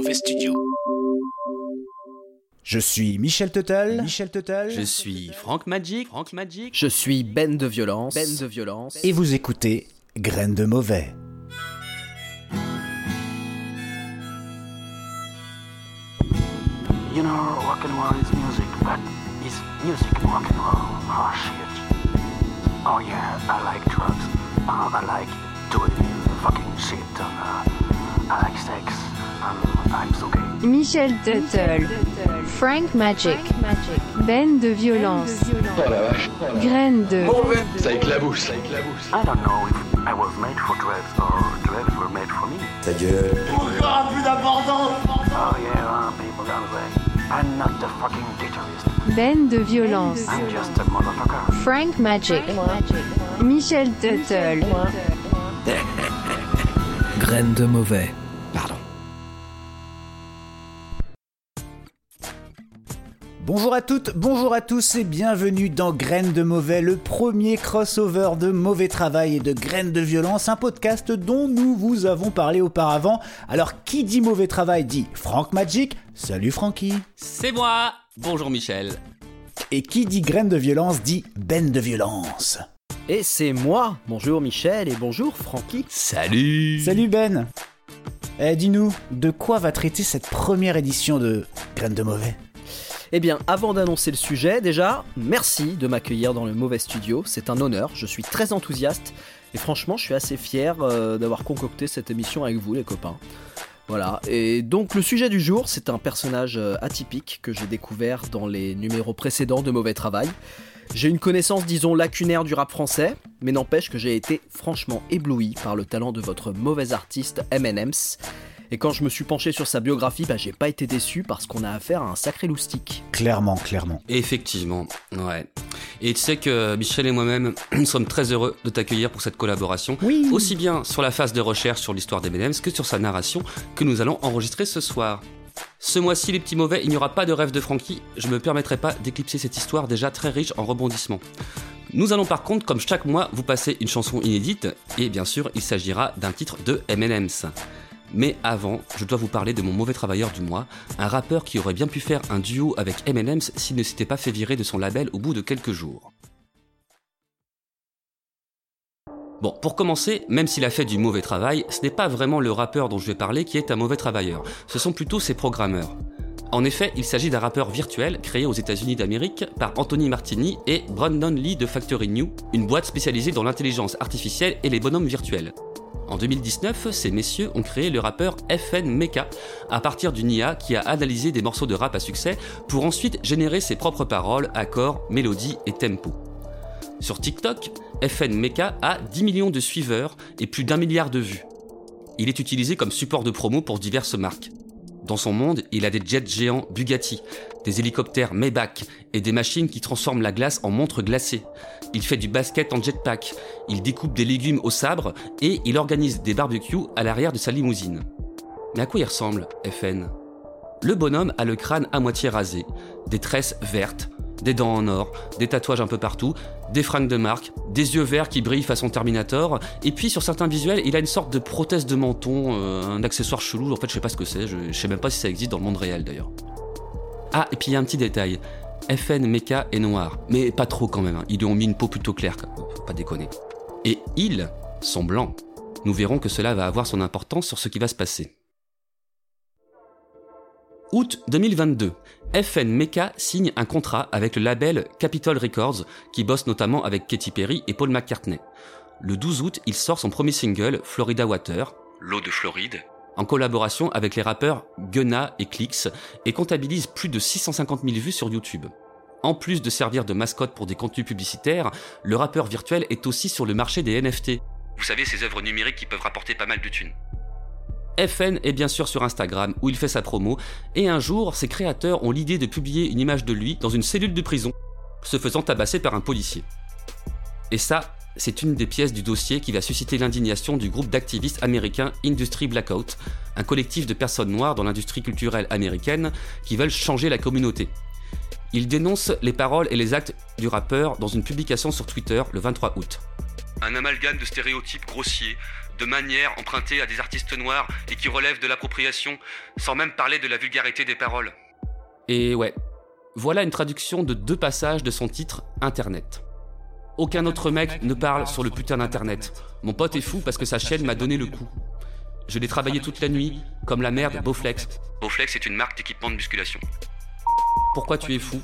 Mauvais Studio. Je suis Michel Total. Michel Total. Je suis Franck Magic. Franck Magic. Je suis Ben de Violence. Ben de Violence. Et vous écoutez Graines de Mauvais. You know, rock and roll is music, but is music rock and roll? Oh shit. Oh yeah, I like drugs. Uh, I like doing fucking shit. And, uh, I like sex. Um, I'm so gay. Michel Tuttle, Frank Magic, Ben de Violence, Graine de, Ça éclabousse, ça éclabousse. I don't know if I was made for drugs or drugs were made for me. Ta gueule. Oh yeah, uh, people don't say. I'm not the fucking guitarist. Ben de Violence, I'm just a motherfucker. Frank Magic, Michel Tuttle, Graine de mauvais. Bonjour à toutes, bonjour à tous et bienvenue dans Graines de Mauvais, le premier crossover de mauvais travail et de graines de violence, un podcast dont nous vous avons parlé auparavant. Alors qui dit mauvais travail dit Franck Magic, salut Francky. C'est moi. Bonjour Michel. Et qui dit graines de violence dit Ben de violence. Et c'est moi. Bonjour Michel et bonjour Francky. Salut. Salut Ben. Eh dis-nous, de quoi va traiter cette première édition de Graines de Mauvais? Eh bien, avant d'annoncer le sujet, déjà, merci de m'accueillir dans le mauvais studio. C'est un honneur. Je suis très enthousiaste. Et franchement, je suis assez fier euh, d'avoir concocté cette émission avec vous, les copains. Voilà, et donc le sujet du jour, c'est un personnage euh, atypique que j'ai découvert dans les numéros précédents de Mauvais Travail. J'ai une connaissance, disons, lacunaire du rap français, mais n'empêche que j'ai été franchement ébloui par le talent de votre mauvais artiste M&M's. Et quand je me suis penché sur sa biographie, bah, j'ai pas été déçu parce qu'on a affaire à un sacré loustique. Clairement, clairement. Effectivement, ouais. Et tu sais que Michel et moi-même, nous sommes très heureux de t'accueillir pour cette collaboration. Oui. Aussi bien sur la phase de recherche sur l'histoire des M&M's que sur sa narration que nous allons enregistrer ce soir. Ce mois-ci, les petits mauvais, il n'y aura pas de rêve de Frankie. Je me permettrai pas d'éclipser cette histoire déjà très riche en rebondissements. Nous allons par contre, comme chaque mois, vous passer une chanson inédite, et bien sûr, il s'agira d'un titre de M&M's. Mais avant, je dois vous parler de mon mauvais travailleur du mois, un rappeur qui aurait bien pu faire un duo avec M&M's s'il ne s'était pas fait virer de son label au bout de quelques jours. Bon, pour commencer, même s'il a fait du mauvais travail, ce n'est pas vraiment le rappeur dont je vais parler qui est un mauvais travailleur, ce sont plutôt ses programmeurs. En effet, il s'agit d'un rappeur virtuel créé aux États-Unis d'Amérique par Anthony Martini et Brandon Lee de Factory New, une boîte spécialisée dans l'intelligence artificielle et les bonhommes virtuels. En 2019, ces messieurs ont créé le rappeur FN Mecha à partir d'une IA qui a analysé des morceaux de rap à succès pour ensuite générer ses propres paroles, accords, mélodies et tempo. Sur TikTok, FN Mecha a 10 millions de suiveurs et plus d'un milliard de vues. Il est utilisé comme support de promo pour diverses marques. Dans son monde, il a des jets géants Bugatti, des hélicoptères Maybach et des machines qui transforment la glace en montre glacée. Il fait du basket en jetpack, il découpe des légumes au sabre et il organise des barbecues à l'arrière de sa limousine. Mais à quoi il ressemble, FN Le bonhomme a le crâne à moitié rasé, des tresses vertes, des dents en or, des tatouages un peu partout, des fringues de marque, des yeux verts qui brillent façon Terminator, et puis sur certains visuels, il a une sorte de prothèse de menton, euh, un accessoire chelou, en fait je sais pas ce que c'est, je, sais même pas si ça existe dans le monde réel d'ailleurs. Ah, et puis il y a un petit détail, FN Mecha est noir, mais pas trop quand même, hein. ils lui ont mis une peau plutôt claire, pas déconner. Et ils sont blancs. Nous verrons que cela va avoir son importance sur ce qui va se passer. Août 2022, FN Mecha signe un contrat avec le label Capitol Records qui bosse notamment avec Katy Perry et Paul McCartney. Le 12 août, il sort son premier single, Florida Water, l'eau de Floride, en collaboration avec les rappeurs Gunna et Clix et comptabilise plus de 650 000 vues sur YouTube. En plus de servir de mascotte pour des contenus publicitaires, le rappeur virtuel est aussi sur le marché des NFT. Vous savez, ces œuvres numériques qui peuvent rapporter pas mal de thunes. FN est bien sûr sur Instagram où il fait sa promo, et un jour, ses créateurs ont l'idée de publier une image de lui dans une cellule de prison, se faisant tabasser par un policier. Et ça, c'est une des pièces du dossier qui va susciter l'indignation du groupe d'activistes américains Industry Blackout, un collectif de personnes noires dans l'industrie culturelle américaine qui veulent changer la communauté. Ils dénoncent les paroles et les actes du rappeur dans une publication sur Twitter le 23 août. Un amalgame de stéréotypes grossiers, de manières empruntées à des artistes noirs et qui relèvent de l'appropriation, sans même parler de la vulgarité des paroles. Et ouais, voilà une traduction de deux passages de son titre Internet. Aucun autre mec ne parle sur le putain d'Internet. Mon pote est fou parce que sa chaîne m'a donné le coup. Je l'ai travaillé toute la nuit, comme la merde Bowflex. Bowflex est une marque d'équipement de musculation. Pourquoi tu es fou?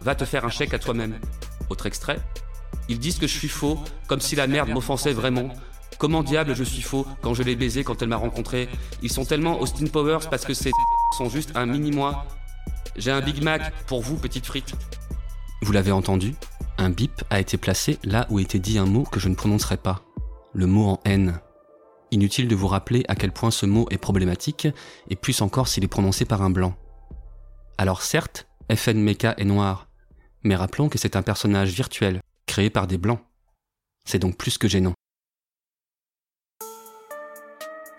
Va te faire un chèque à toi-même. Autre extrait. Ils disent que je suis faux, comme si la merde m'offensait vraiment. Comment diable je suis faux quand je l'ai baisé quand elle m'a rencontré? Ils sont tellement Austin Powers parce que ces sont juste un mini-moi. J'ai un Big Mac pour vous, petite frite. Vous l'avez entendu? Un bip a été placé là où était dit un mot que je ne prononcerai pas. Le mot en haine. Inutile de vous rappeler à quel point ce mot est problématique, et plus encore s'il est prononcé par un blanc. Alors certes, FN Mecha est noir, mais rappelons que c'est un personnage virtuel, créé par des blancs. C'est donc plus que gênant.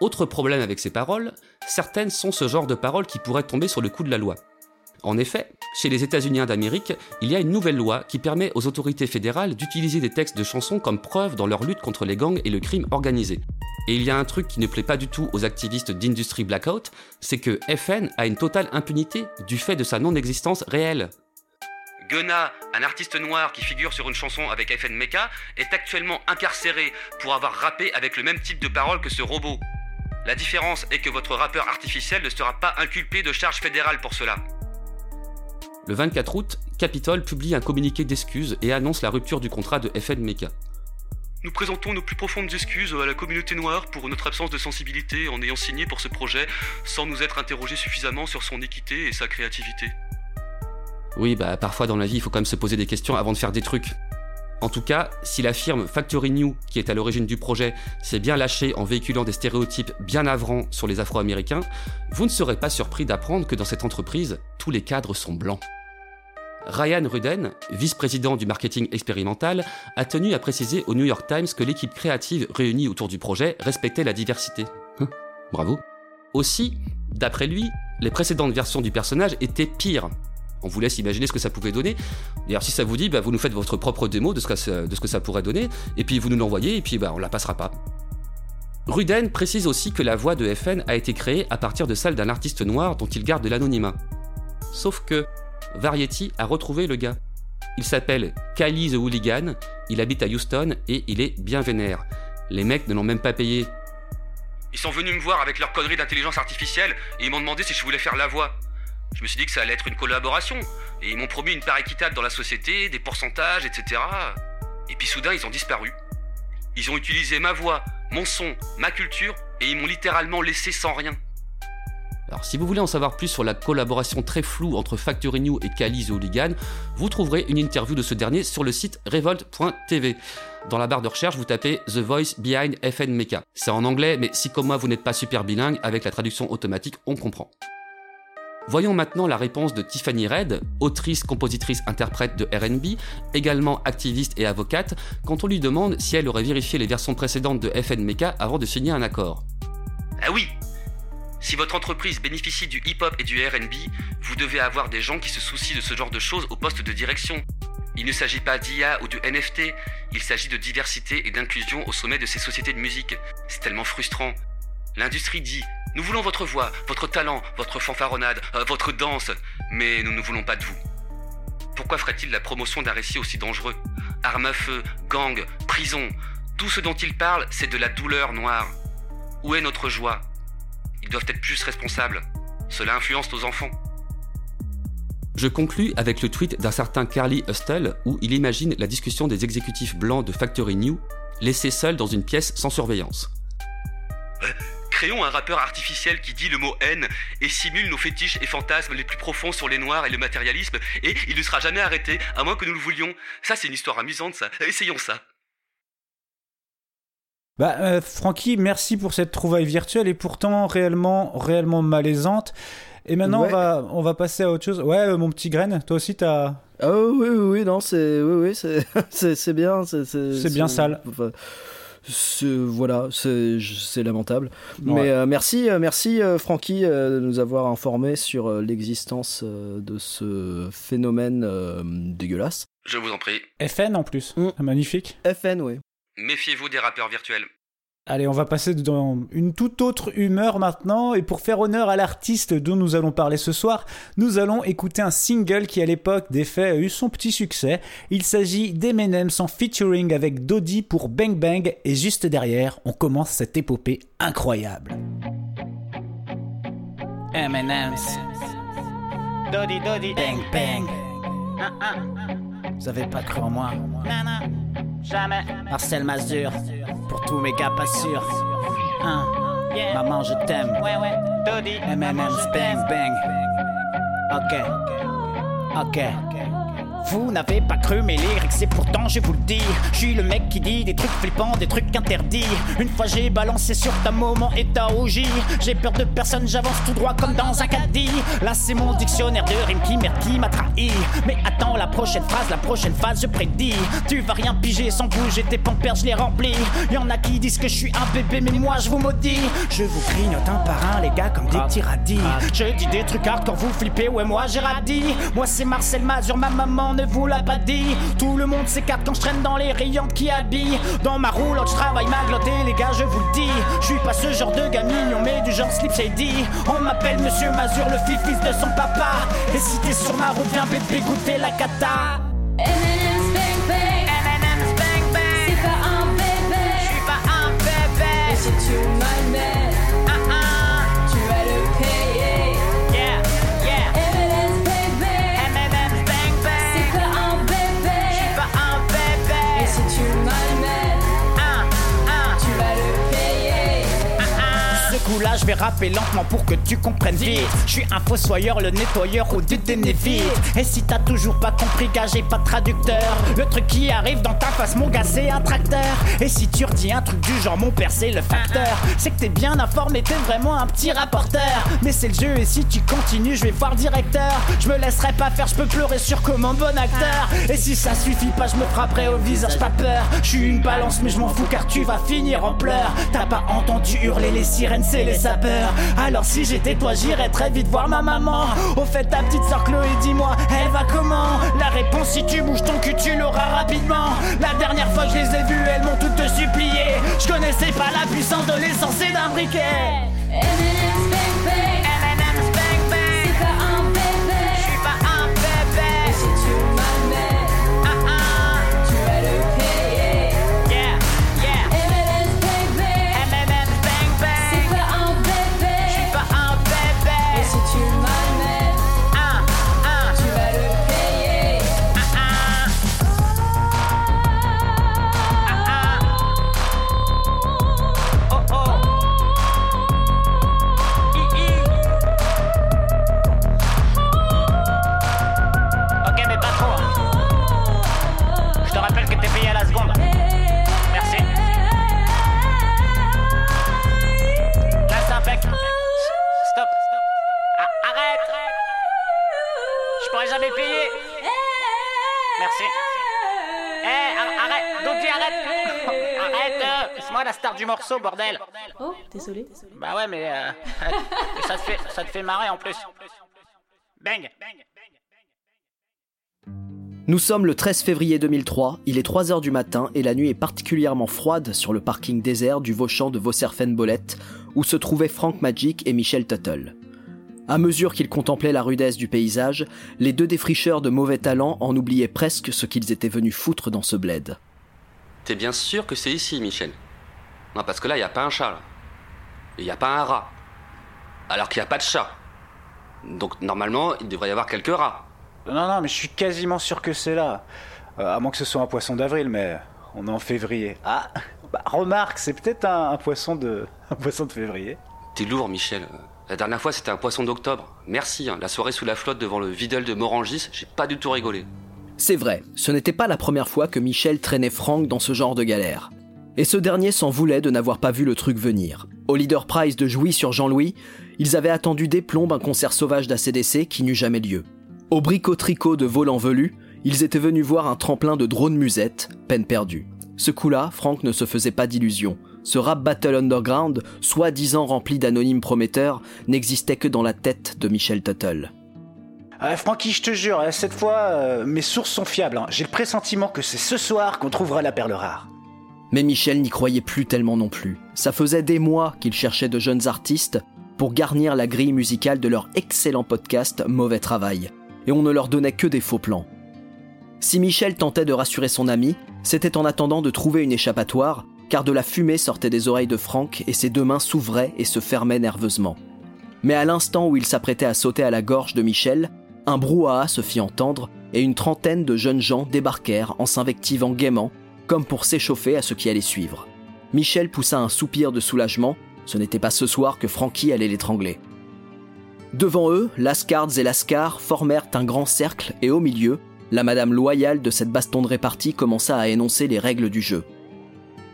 Autre problème avec ces paroles, certaines sont ce genre de paroles qui pourraient tomber sur le coup de la loi. En effet, chez les États-Unis d'Amérique, il y a une nouvelle loi qui permet aux autorités fédérales d'utiliser des textes de chansons comme preuve dans leur lutte contre les gangs et le crime organisé. Et il y a un truc qui ne plaît pas du tout aux activistes d'Industry Blackout, c'est que FN a une totale impunité du fait de sa non-existence réelle. Gunna, un artiste noir qui figure sur une chanson avec FN Mecha, est actuellement incarcéré pour avoir rappé avec le même type de paroles que ce robot. La différence est que votre rappeur artificiel ne sera pas inculpé de charges fédérales pour cela. Le 24 août, Capitol publie un communiqué d'excuses et annonce la rupture du contrat de FN Mecha. Nous présentons nos plus profondes excuses à la communauté noire pour notre absence de sensibilité en ayant signé pour ce projet sans nous être interrogés suffisamment sur son équité et sa créativité. Oui, bah parfois dans la vie, il faut quand même se poser des questions avant de faire des trucs. En tout cas, si la firme Factory New, qui est à l'origine du projet, s'est bien lâchée en véhiculant des stéréotypes bien navrants sur les Afro-Américains, vous ne serez pas surpris d'apprendre que dans cette entreprise, tous les cadres sont blancs. Ryan Ruden, vice-président du marketing expérimental, a tenu à préciser au New York Times que l'équipe créative réunie autour du projet respectait la diversité. Hum, bravo. Aussi, d'après lui, les précédentes versions du personnage étaient pires. On vous laisse imaginer ce que ça pouvait donner. D'ailleurs, si ça vous dit, bah, vous nous faites votre propre démo de ce, que ça, de ce que ça pourrait donner, et puis vous nous l'envoyez, et puis bah, on la passera pas. Ruden précise aussi que la voix de FN a été créée à partir de celle d'un artiste noir dont il garde l'anonymat. Sauf que, Variety a retrouvé le gars. Il s'appelle Kylie the Hooligan, il habite à Houston et il est bien vénère. Les mecs ne l'ont même pas payé. Ils sont venus me voir avec leur connerie d'intelligence artificielle et ils m'ont demandé si je voulais faire la voix. Je me suis dit que ça allait être une collaboration et ils m'ont promis une part équitable dans la société, des pourcentages, etc. Et puis soudain ils ont disparu. Ils ont utilisé ma voix, mon son, ma culture et ils m'ont littéralement laissé sans rien. Alors, si vous voulez en savoir plus sur la collaboration très floue entre Factory New et Kali The Hooligan, vous trouverez une interview de ce dernier sur le site revolt.tv. Dans la barre de recherche, vous tapez The Voice Behind FN Mecha. C'est en anglais, mais si comme moi vous n'êtes pas super bilingue, avec la traduction automatique, on comprend. Voyons maintenant la réponse de Tiffany Red, autrice, compositrice, interprète de RB, également activiste et avocate, quand on lui demande si elle aurait vérifié les versions précédentes de FN Mecha avant de signer un accord. Ah oui Si votre entreprise bénéficie du hip-hop et du RB, vous devez avoir des gens qui se soucient de ce genre de choses au poste de direction. Il ne s'agit pas d'IA ou de NFT, il s'agit de diversité et d'inclusion au sommet de ces sociétés de musique. C'est tellement frustrant. L'industrie dit Nous voulons votre voix, votre talent, votre fanfaronnade, euh, votre danse, mais nous ne voulons pas de vous. Pourquoi ferait-il la promotion d'un récit aussi dangereux Armes à feu, gang, prison, tout ce dont il parle, c'est de la douleur noire. Où est notre joie? Ils doivent être plus responsables. Cela influence nos enfants. Je conclus avec le tweet d'un certain Carly Hustle où il imagine la discussion des exécutifs blancs de Factory New laissés seuls dans une pièce sans surveillance. Créons un rappeur artificiel qui dit le mot haine et simule nos fétiches et fantasmes les plus profonds sur les noirs et le matérialisme, et il ne sera jamais arrêté, à moins que nous le voulions. Ça, c'est une histoire amusante, ça. Essayons ça. Bah, euh, Francky, merci pour cette trouvaille virtuelle et pourtant réellement, réellement malaisante. Et maintenant, Ouais. on, va, on va passer à autre chose. Ouais, euh, mon petit graine, toi aussi, t'as. Ah oui, oui, oui, non, c'est oui, oui, c'est bien, c'est C'est bien sale. enfin, voilà, c'est lamentable. Ouais. Mais euh, merci, euh, merci euh, Francky euh, de nous avoir informé sur euh, l'existence euh, de ce phénomène euh, dégueulasse. Je vous en prie. FN en plus. Mm. Magnifique. FN, oui. Méfiez-vous des rappeurs virtuels. Allez, on va passer dans une toute autre humeur maintenant, et pour faire honneur à l'artiste dont nous allons parler ce soir, nous allons écouter un single qui à l'époque des faits a eu son petit succès. Il s'agit d'Eminem en featuring avec Dodie pour Bang Bang, et juste derrière, on commence cette épopée incroyable. M&M's Dodie Dodie Bang Bang Vous avez pas cru en moi. Jamais. Marcel Mazur Pour tous mes gars pas sûrs. Hein? Maman je t'aime. Ouais ouais. Dodie M&M's Bang Bang. Ok. Ok vous n'avez pas cru mes lyrics, c'est pourtant je vous le dis. Je suis le mec qui dit des trucs flippants, des trucs interdits. Une fois j'ai balancé sur ta moment et ta OJ. J'ai peur de personne, j'avance tout droit comme dans un caddie. Là c'est mon dictionnaire de rimes qui merde qui m'a trahi. Mais attends la prochaine phrase, la prochaine phase, je prédis. Tu vas rien piger sans bouger, tes pampers je les remplis. Y'en a qui disent que je suis un bébé, mais moi je vous maudis. Je vous grignote un par un, les gars, comme des petits radis. Je dis des trucs hardcore, vous flippez, ouais, moi j'ai radis. Moi c'est Marcel Mazur, ma maman ne vous l'a pas dit. Tout le monde s'écarte quand je traîne dans les rayons qui habillent. Dans ma roulotte, je travaille ma les gars, je vous le dis. Je suis pas ce genre de gars mignon, mais du genre slip shady. On m'appelle Monsieur Mazur, le fils de son papa. Et si t'es sur ma route, viens bébé goûter la cata. Je vais rapper lentement pour que tu comprennes vite. Je suis un fossoyeur, le nettoyeur au dédainé vite. Et si t'as toujours pas compris, gars, j'ai pas de traducteur. Le truc qui arrive dans ta face, mon gars, c'est un tracteur. Et si tu redis un truc du genre, mon père, c'est le facteur. C'est que t'es bien informé, t'es vraiment un petit rapporteur. Mais c'est le jeu, et si tu continues, je vais voir le directeur. Je me laisserai pas faire, je peux pleurer sur comme un bon acteur. Et si ça suffit pas, je me frapperai au visage, pas peur. Je suis une balance, mais je m'en fous car tu vas finir en pleurs. T'as pas entendu hurler les sirènes, c'est les Alors si j'étais toi, j'irais très vite voir ma maman. Au fait, ta petite sœur Chloé, dis-moi, elle va comment? La réponse, si tu bouges ton cul, tu l'auras rapidement. La dernière fois que je les ai vues, elles m'ont toutes supplié. Je connaissais pas la puissance de l'essence et d'un briquet. Désolé. Bah ouais, mais euh, ça, te fait, ça te fait marrer en plus. Bang. Nous sommes le 13 février 2003, il est 3h du matin et la nuit est particulièrement froide sur le parking désert du Vauchamp de Vaucerfen-Bolette où se trouvaient Frank Magic et Michel Tuttle. À mesure qu'ils contemplaient la rudesse du paysage, les deux défricheurs de mauvais talent en oubliaient presque ce qu'ils étaient venus foutre dans ce bled. T'es bien sûr que c'est ici, Michel? Non, parce que là, il a pas un chat, là. Et il a pas un rat. Alors qu'il n'y a pas de chat. Donc, normalement, il devrait y avoir quelques rats. Non, non, mais je suis quasiment sûr que c'est là. Euh, à moins que ce soit un poisson d'avril, mais on est en février. Ah, bah remarque, c'est peut-être un, un poisson de, un poisson de février. T'es lourd, Michel. La dernière fois, c'était un poisson d'octobre. Merci, hein. la soirée sous la flotte devant le Videl de Morangis, j'ai pas du tout rigolé. C'est vrai, ce n'était pas la première fois que Michel traînait Frank dans ce genre de galère. Et ce dernier s'en voulait de n'avoir pas vu le truc venir. Au Leader Prize de Jouy sur Jean-Louis, ils avaient attendu des plombes un concert sauvage d'ACDC qui n'eut jamais lieu. Au bricot-tricot de Volant Velu, ils étaient venus voir un tremplin de drone musette, peine perdue. Ce coup-là, Frank ne se faisait pas d'illusions. Ce rap battle underground, soi-disant rempli d'anonymes prometteurs, n'existait que dans la tête de Michel Tuttle. Ah, Francky, je te jure, cette fois, euh, mes sources sont fiables. hein. J'ai le pressentiment que c'est ce soir qu'on trouvera la perle rare. Mais Michel n'y croyait plus tellement non plus. Ça faisait des mois qu'il cherchait de jeunes artistes pour garnir la grille musicale de leur excellent podcast Mauvais Travail. Et on ne leur donnait que des faux plans. Si Michel tentait de rassurer son ami, c'était en attendant de trouver une échappatoire, car de la fumée sortait des oreilles de Franck et ses deux mains s'ouvraient et se fermaient nerveusement. Mais à l'instant où il s'apprêtait à sauter à la gorge de Michel, un brouhaha se fit entendre et une trentaine de jeunes gens débarquèrent en s'invectivant gaiement, comme pour s'échauffer à ce qui allait suivre. Michel poussa un soupir de soulagement, ce n'était pas ce soir que Francky allait l'étrangler. Devant eux, Lascards et Lascar formèrent un grand cercle et au milieu, la madame loyale de cette baston de répartie commença à énoncer les règles du jeu.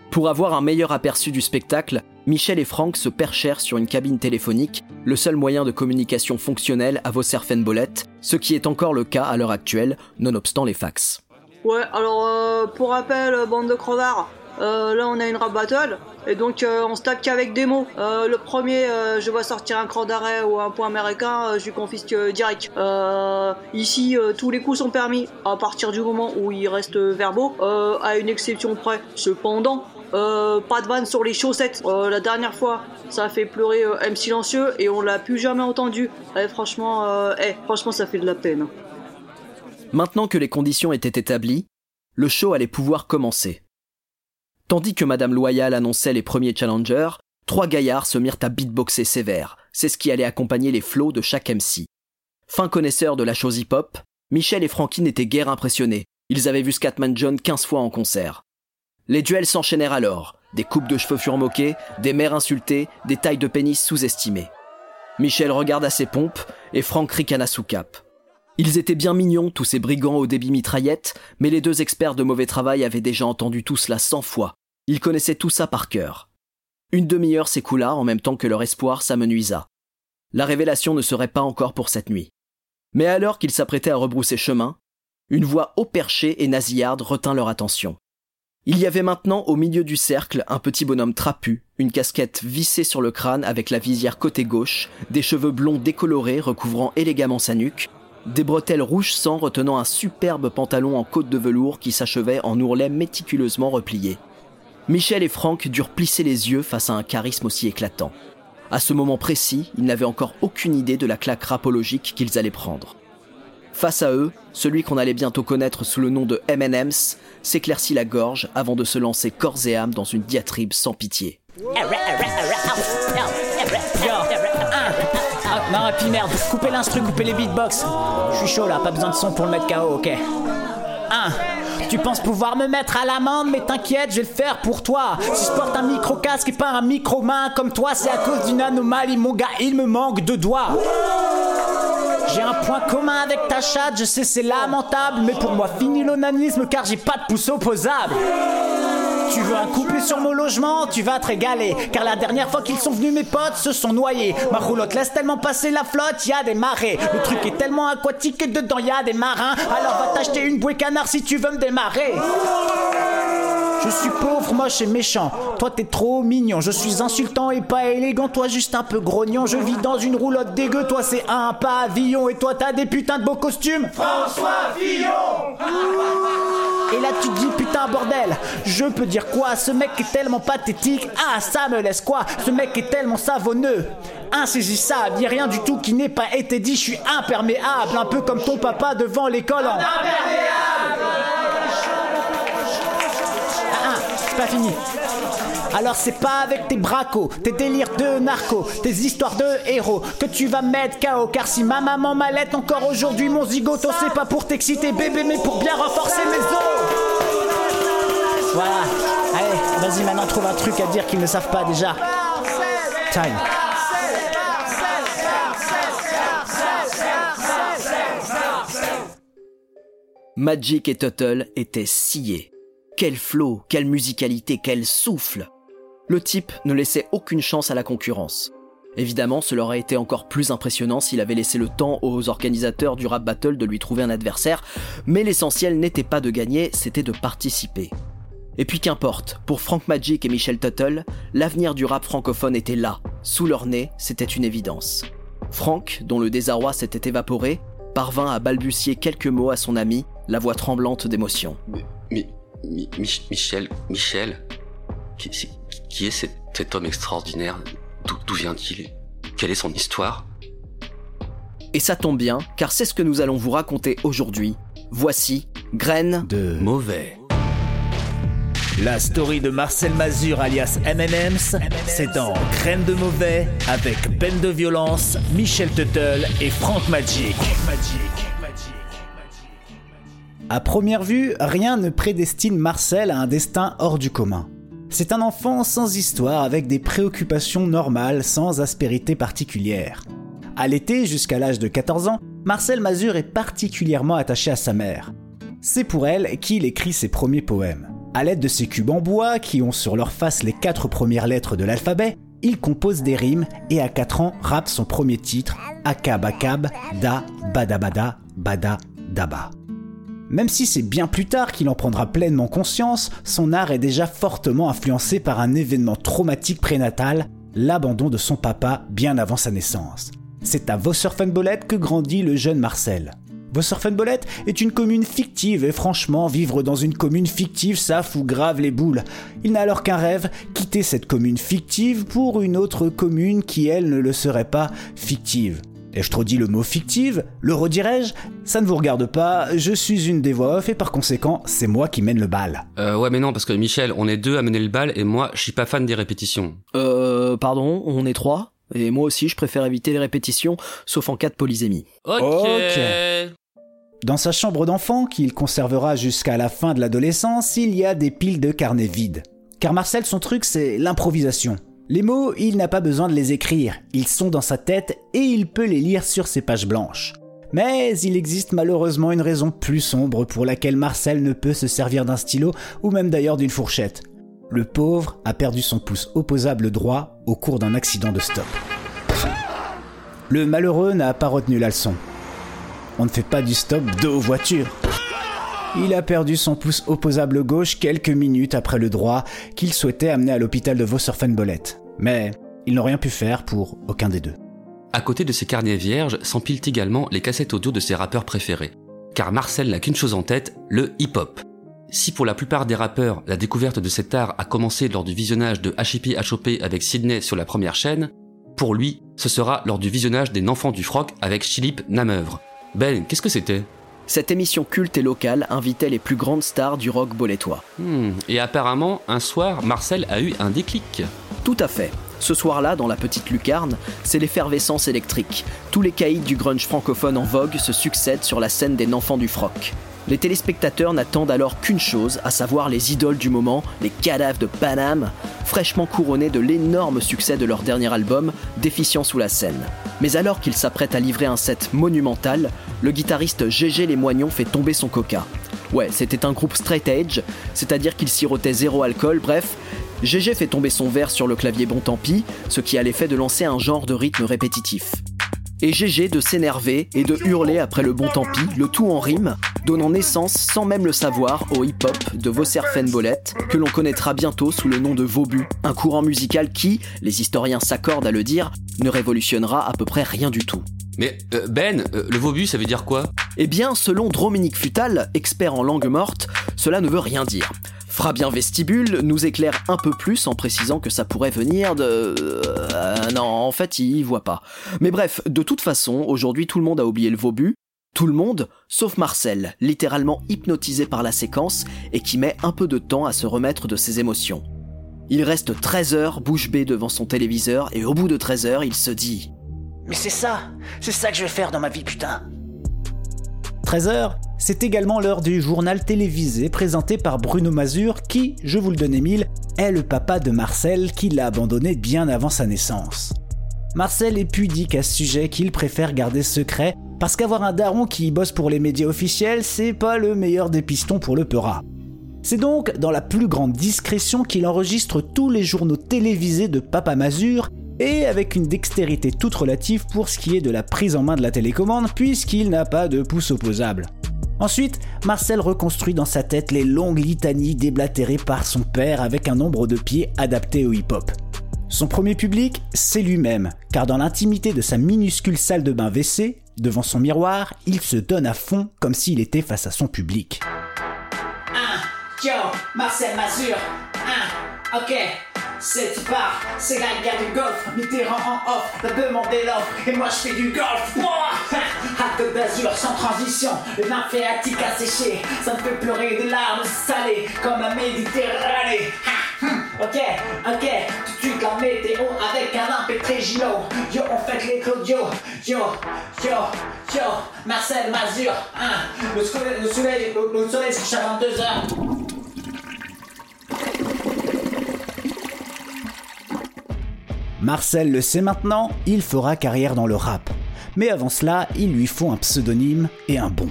Pour avoir un meilleur aperçu du spectacle, Michel et Franck se perchèrent sur une cabine téléphonique, le seul moyen de communication fonctionnel à vos Serfenbolette, ce qui est encore le cas à l'heure actuelle, nonobstant les fax. Ouais, alors euh, pour rappel, euh, bande de crevards, euh, là on a une rap battle, et donc on stack qu'avec des mots. Le premier, je vois sortir un cran d'arrêt ou un point américain, je lui confisque direct. Ici, tous les coups sont permis, à partir du moment où ils restent verbaux, à une exception près. Cependant, pas de vanne sur les chaussettes. La dernière fois, ça a fait pleurer M silencieux et on l'a plus jamais entendu. Eh, franchement, eh, franchement, ça fait de la peine. Maintenant que les conditions étaient établies, le show allait pouvoir commencer. Tandis que Madame Loyal annonçait les premiers challengers, trois gaillards se mirent à beatboxer sévère. C'est ce qui allait accompagner les flots de chaque MC. Fin connaisseurs de la chose hip-hop, Michel et Frankie n'étaient guère impressionnés. Ils avaient vu Scatman John 15 fois en concert. Les duels s'enchaînèrent alors. Des coupes de cheveux furent moquées, des mères insultées, des tailles de pénis sous-estimées. Michel regarda ses pompes et Franck ricana sous cap. Ils étaient bien mignons, tous ces brigands au débit mitraillette, mais les deux experts de mauvais travail avaient déjà entendu tout cela cent fois. Ils connaissaient tout ça par cœur. Une demi-heure s'écoula en même temps que leur espoir s'amenuisa. La révélation ne serait pas encore pour cette nuit. Mais alors qu'ils s'apprêtaient à rebrousser chemin, une voix haut perchée et nasillarde retint leur attention. Il y avait maintenant au milieu du cercle un petit bonhomme trapu, une casquette vissée sur le crâne avec la visière côté gauche, des cheveux blonds décolorés recouvrant élégamment sa nuque, des bretelles rouge sang retenant un superbe pantalon en côte de velours qui s'achevait en ourlet méticuleusement replié. Michel et Franck durent plisser les yeux face à un charisme aussi éclatant. À ce moment précis, ils n'avaient encore aucune idée de la claque rapologique qu'ils allaient prendre. Face à eux, celui qu'on allait bientôt connaître sous le nom de M&M's s'éclaircit la gorge avant de se lancer corps et âme dans une diatribe sans pitié. Ah, non, et puis merde, coupez l'instru, coupez les beatbox. Je suis chaud là, pas besoin de son pour le mettre KO, ok. 1. Tu penses pouvoir me mettre à l'amende, mais t'inquiète, je vais le faire pour toi. Si je porte un micro-casque et pas un micro-main comme toi, c'est à cause d'une anomalie, mon gars, il me manque de doigts. J'ai un point commun avec ta chatte, je sais c'est lamentable, mais pour moi fini l'onanisme car j'ai pas de pouce opposable. Tu veux un couplet sur mon logement, tu vas te régaler. Car la dernière fois qu'ils sont venus, mes potes se sont noyés. Ma roulotte laisse tellement passer la flotte, y a des marées. Le truc est tellement aquatique que dedans y des marins. Alors va t'acheter une bouée canard si tu veux me démarrer. Je suis pauvre, moche et méchant. Toi t'es trop mignon. Je suis insultant et pas élégant. Toi juste un peu grognon. Je vis dans une roulotte dégueu. Toi c'est un pavillon. Et toi t'as des putains de beaux costumes. François Fillon Et là tu dis putain bordel. Je peux dire quoi? Ce mec est tellement pathétique. Ah ça me laisse quoi? Ce mec est tellement savonneux. Insaisissable, y a rien du tout qui n'ait pas été dit. Je suis imperméable, un peu comme ton papa devant l'école. En... Ah, ah, c'est pas fini. Alors c'est pas avec tes bracos, tes délires de narco, tes histoires de héros que tu vas mettre KO. Car si ma maman m'allait encore aujourd'hui, mon zigoto, c'est pas pour t'exciter bébé, mais pour bien renforcer mes os. Voilà, allez, vas-y maintenant trouve un truc à dire qu'ils ne savent pas déjà. Time. Magic et Tuttle étaient sciés. Quel flow, quelle musicalité, quel souffle Le type ne laissait aucune chance à la concurrence. Évidemment, cela aurait été encore plus impressionnant s'il avait laissé le temps aux organisateurs du rap battle de lui trouver un adversaire, mais l'essentiel n'était pas de gagner, c'était de participer. Et puis qu'importe, pour Frank Magic et Michel Tuttle, l'avenir du rap francophone était là, sous leur nez, c'était une évidence. Frank, dont le désarroi s'était évaporé, parvint à balbutier quelques mots à son ami, la voix tremblante d'émotion. Mi- Mi- Mi- Michel, Michel, Qui, est cet, cet homme extraordinaire? D'où vient-il? Quelle est son histoire? Et ça tombe bien, car c'est ce que nous allons vous raconter aujourd'hui. Voici Graine. De Mauvais. la story de Marcel Mazur alias M&M's, c'est dans Graines de mauvais avec Ben de violence, Michel Tuttle et Frank Magic. À première vue, rien ne prédestine Marcel à un destin hors du commun. C'est un enfant sans histoire avec des préoccupations normales sans aspérité particulière. À l'été, jusqu'à l'âge de 14 ans, Marcel Mazur est particulièrement attaché à sa mère. C'est pour elle qu'il écrit ses premiers poèmes. À l'aide de ses cubes en bois, qui ont sur leur face les quatre premières lettres de l'alphabet, il compose des rimes et à 4 ans rappe son premier titre, Akab Akab, Da Badabada Bada Daba. Même si c'est bien plus tard qu'il en prendra pleinement conscience, son art est déjà fortement influencé par un événement traumatique prénatal, l'abandon de son papa bien avant sa naissance. C'est à Vosserfenbollet que grandit le jeune Marcel. Vosserfenbollet est une commune fictive et franchement, vivre dans une commune fictive, ça fout grave les boules. Il n'a alors qu'un rêve, quitter cette commune fictive pour une autre commune qui, elle, ne le serait pas fictive. Ai-je trop dit le mot fictive? Le redirai-je Ça ne vous regarde pas, je suis une des voix off et par conséquent, c'est moi qui mène le bal. Euh, ouais, mais non, parce que Michel, on est deux à mener le bal et moi, je suis pas fan des répétitions. Euh, pardon, on est trois. Et moi aussi, je préfère éviter les répétitions, sauf en cas de polysémie. Ok. Ok. Dans sa chambre d'enfant, qu'il conservera jusqu'à la fin de l'adolescence, il y a des piles de carnets vides. Car Marcel, son truc, c'est l'improvisation. Les mots, il n'a pas besoin de les écrire, ils sont dans sa tête et il peut les lire sur ses pages blanches. Mais il existe malheureusement une raison plus sombre pour laquelle Marcel ne peut se servir d'un stylo ou même d'ailleurs d'une fourchette. Le pauvre a perdu son pouce opposable droit au cours d'un accident de stop. Le malheureux n'a pas retenu la leçon. On ne fait pas du stop dos aux voitures. Il a perdu son pouce opposable gauche quelques minutes après le droit qu'il souhaitait amener à l'hôpital de Vosserfenbollet. Mais ils n'ont rien pu faire pour aucun des deux. À côté de ces carnets vierges s'empilent également les cassettes audio de ses rappeurs préférés. Car Marcel n'a qu'une chose en tête, le hip-hop. Si pour la plupart des rappeurs, la découverte de cet art a commencé lors du visionnage de HIP HOP avec Sydney sur la première chaîne, pour lui, ce sera lors du visionnage des Enfants du Froc avec Philippe Nameuvre. Ben, qu'est-ce que c'était? Cette émission culte et locale invitait les plus grandes stars du rock bolétois. Hmm, Et apparemment, un soir, Marcel a eu un déclic. Tout à fait. Ce soir-là, dans la petite lucarne, c'est l'effervescence électrique. Tous les caïds du grunge francophone en vogue se succèdent sur la scène des Enfants du Froc. Les téléspectateurs n'attendent alors qu'une chose, à savoir les idoles du moment, les cadavres de Paname, fraîchement couronnés de l'énorme succès de leur dernier album, Déficient sous la scène. Mais alors qu'ils s'apprêtent à livrer un set monumental, le guitariste GG Les Moignons fait tomber son coca. Ouais, c'était un groupe straight edge, c'est-à-dire qu'il sirotait zéro alcool, bref, GG fait tomber son verre sur le clavier bon tant pis, ce qui a l'effet de lancer un genre de rythme répétitif. Et GG de s'énerver et de hurler après le bon tant pis, le tout en rime, donnant naissance sans même le savoir au hip-hop de Vosserfenbollet, que l'on connaîtra bientôt sous le nom de Vaubu, un courant musical qui, les historiens s'accordent à le dire, ne révolutionnera à peu près rien du tout. Mais euh, Ben, euh, le Vaubu, ça veut dire quoi? Eh bien, selon Dominique Futal, expert en langue morte, cela ne veut rien dire. Frabien Vestibule nous éclaire un peu plus en précisant que ça pourrait venir de... Euh, non, en fait, il voit pas. Mais bref, de toute façon, aujourd'hui tout le monde a oublié le Vaubu. Tout le monde, sauf Marcel, littéralement hypnotisé par la séquence et qui met un peu de temps à se remettre de ses émotions. Il reste 13 heures bouche bée devant son téléviseur et au bout de 13 heures, il se dit Mais c'est ça C'est ça que je vais faire dans ma vie, putain 13h, c'est également l'heure du journal télévisé présenté par Bruno Mazur qui, je vous le donne Émile, est le papa de Marcel qui l'a abandonné bien avant sa naissance. Marcel est pudique à ce sujet qu'il préfère garder secret parce qu'avoir un daron qui bosse pour les médias officiels, c'est pas le meilleur des pistons pour le peurat. C'est donc dans la plus grande discrétion qu'il enregistre tous les journaux télévisés de Papa Mazur et avec une dextérité toute relative pour ce qui est de la prise en main de la télécommande puisqu'il n'a pas de pouce opposable. Ensuite, Marcel reconstruit dans sa tête les longues litanies déblatérées par son père avec un nombre de pieds adapté au hip-hop. Son premier public, c'est lui-même, car dans l'intimité de sa minuscule salle de bain WC, devant son miroir, il se donne à fond comme s'il était face à son public. Ok, c'est part, c'est la guerre du golf. Mitterrand en off, t'as demandé l'offre, et moi je fais du golf. Côte d'Azur, sans transition, le vin phréatique asséché. Ça me fait pleurer des larmes salées, comme la Méditerranée. Hum, Ok, ok, tout de suite la météo avec un impétré Gilo. Yo, on fait les Claudio. Yo, yo, yo, Marcel Mazur. Hein. Le soleil, le soleil, le, le soleil se couche à 22h. Marcel le sait maintenant, il fera carrière dans le rap. Mais avant cela, il lui faut un pseudonyme et un bon.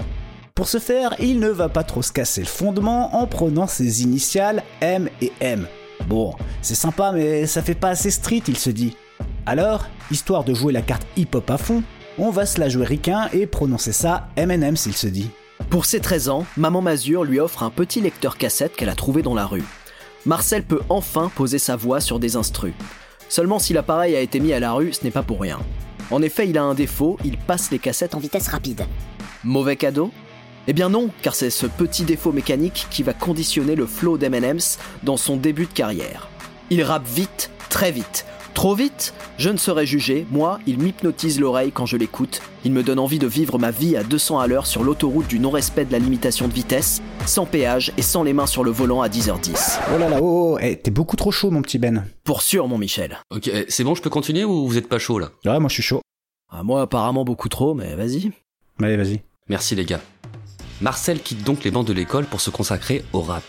Pour ce faire, il ne va pas trop se casser le fondement en prenant ses initiales M et M. Bon, c'est sympa, mais ça fait pas assez street, il se dit. Alors, histoire de jouer la carte hip-hop à fond, on va se la jouer ricain et prononcer ça M&M s'il se dit. Pour ses 13 ans, Maman Mazur lui offre un petit lecteur cassette qu'elle a trouvé dans la rue. Marcel peut enfin poser sa voix sur des instrus. Seulement si l'appareil a été mis à la rue, ce n'est pas pour rien. En effet, il a un défaut, il passe les cassettes en vitesse rapide. Mauvais cadeau? Eh bien non, car c'est ce petit défaut mécanique qui va conditionner le flow d'M&M's dans son début de carrière. Il rappe vite, très vite. Trop vite Je ne serai jugé, moi, il m'hypnotise l'oreille quand je l'écoute, il me donne envie de vivre ma vie à 200 à l'heure sur l'autoroute du non-respect de la limitation de vitesse, sans péage et sans les mains sur le volant à 10h10. Oh là là, oh, oh, eh, t'es beaucoup trop chaud mon petit Ben. Pour sûr, mon Michel. Ok, eh, c'est bon, je peux continuer ou vous êtes pas chaud là? Ouais, moi je suis chaud. Ah, moi, apparemment beaucoup trop, mais vas-y. Allez, vas-y. Merci les gars. Marcel quitte donc les bancs de l'école pour se consacrer au rap.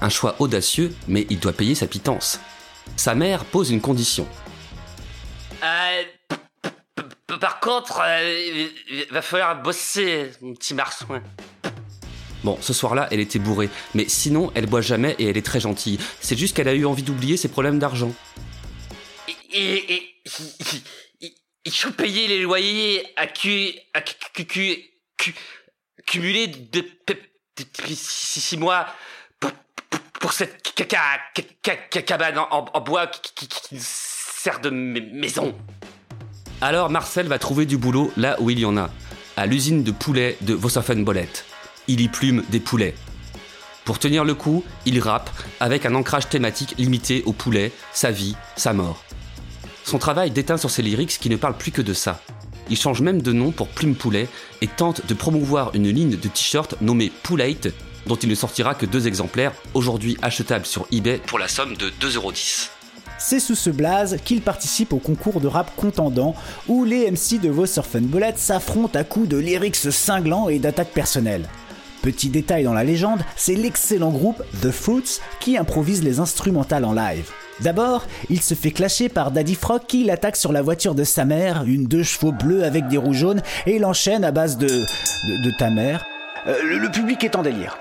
Un choix audacieux, mais il doit payer sa pitance. Sa mère pose une condition. Euh, par contre, euh, il va falloir bosser, mon petit marsouin. Bon, ce soir-là, elle était bourrée, mais sinon, elle boit jamais et elle est très gentille. C'est juste qu'elle a eu envie d'oublier ses problèmes d'argent. Et, il, faut payer les loyers à cu, à cumulés depuis six, six mois pour, cette ca- ca- ca- ca- ca- cabane en, bois qui, qui- sert de ma- maison. Alors Marcel va trouver du boulot là où il y en a, à l'usine de poulets de Vossoffen-Bolette. Il y plume des poulets. Pour tenir le coup, il rappe avec un ancrage thématique limité au poulet, sa vie, sa mort. Son travail déteint sur ses lyrics qui ne parlent plus que de ça. Il change même de nom pour Plume Poulet et tente de promouvoir une ligne de t-shirts nommée Poulate, dont il ne sortira que deux exemplaires, aujourd'hui achetables sur eBay pour la somme de 2,10€. C'est sous ce blaze qu'il participe au concours de rap contendant où les MC de vos Bullet s'affrontent à coups de lyrics cinglants et d'attaques personnelles. Petit détail dans la légende, c'est l'excellent groupe The Fruits qui improvise les instrumentales en live. D'abord, il se fait clasher par Daddy Frog qui l'attaque sur la voiture de sa mère, une deux chevaux bleus avec des roues jaunes, et il enchaîne à base de. de, ta mère. Euh, le public est en délire.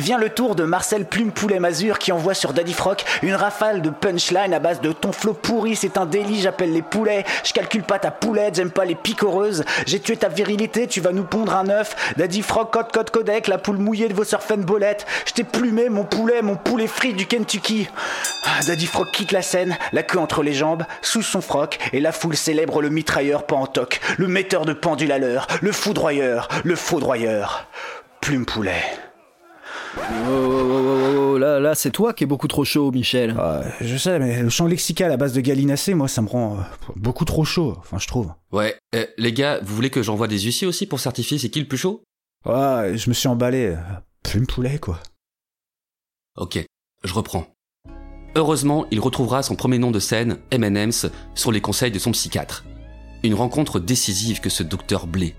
Vient le tour de Marcel Plume Poulet Mazur qui envoie sur Daddy Frock une rafale de punchline à base de ton flot pourri, c'est un délit, j'appelle les poulets, je calcule pas ta poulette, j'aime pas les picoreuses, j'ai tué ta virilité, tu vas nous pondre un œuf, Daddy Frock, code code codec, la poule mouillée de vos surfen bolette, je t'ai plumé mon poulet, mon poulet frit du Kentucky. Ah, Daddy Frock quitte la scène, la queue entre les jambes, sous son froc, et la foule célèbre le mitrailleur pantoc, le metteur de pendule à l'heure, le foudroyeur, le faudroyeur. Plume Poulet. Oh, oh, oh, oh, oh, là, là, c'est toi qui es beaucoup trop chaud, Michel. Ah, je sais, mais le champ lexical à base de gallinacé, moi, ça me rend euh, beaucoup trop chaud, enfin, je trouve. Ouais, euh, les gars, vous voulez que j'envoie des huissiers aussi pour certifier c'est qui le plus chaud? Ouais, je me suis emballé. Plume poulet, quoi. Ok, je reprends. Heureusement, il retrouvera son premier nom de scène, M&M's, sur les conseils de son psychiatre. Une rencontre décisive que ce docteur Blé.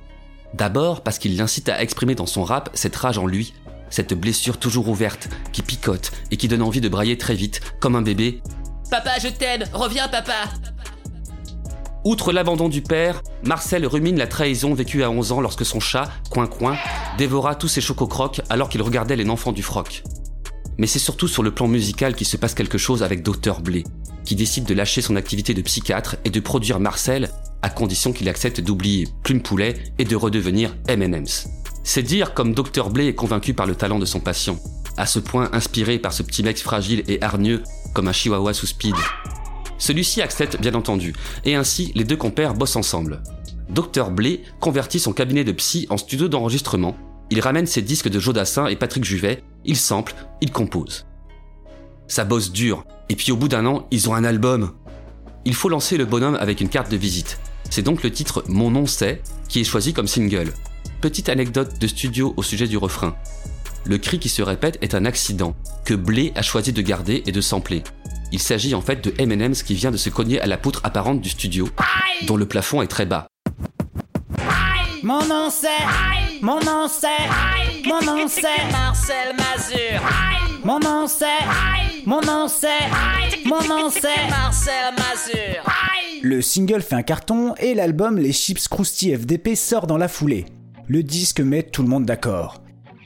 D'abord parce qu'il l'incite à exprimer dans son rap cette rage en lui, cette blessure toujours ouverte, qui picote et qui donne envie de brailler très vite, comme un bébé. Papa, je t'aime, reviens, papa. Outre l'abandon du père, Marcel rumine la trahison vécue à 11 ans lorsque son chat, Coin Coin, dévora tous ses chococrocs alors qu'il regardait les enfants du froc. Mais c'est surtout sur le plan musical qu'il se passe quelque chose avec Dr Blé, qui décide de lâcher son activité de psychiatre et de produire Marcel à condition qu'il accepte d'oublier Plume Poulet et de redevenir M&M's. C'est dire comme Dr Blé est convaincu par le talent de son patient, à ce point inspiré par ce petit mec fragile et hargneux comme un chihuahua sous speed. Celui-ci accepte bien entendu, et ainsi les deux compères bossent ensemble. Dr Blé convertit son cabinet de psy en studio d'enregistrement, il ramène ses disques de Jodassin et Patrick Juvet, il sample, il compose. Ça bosse dur, Et puis au bout d'un an, ils ont un album. Il faut lancer le bonhomme avec une carte de visite. C'est donc le titre Mon nom c'est qui est choisi comme single. Petite anecdote de studio au sujet du refrain. Le cri qui se répète est un accident que Blé a choisi de garder et de sampler. Il s'agit en fait de M&M's qui vient de se cogner à la poutre apparente du studio, dont le plafond est très bas. Mon nom c'est, mon nom c'est, mon nom c'est Marcel Mazur. Mon nom c'est, mon nom c'est, mon nom c'est Marcel Mazur. Le single fait un carton et l'album Les Chips Krusty FDP sort dans la foulée. Le disque met tout le monde d'accord.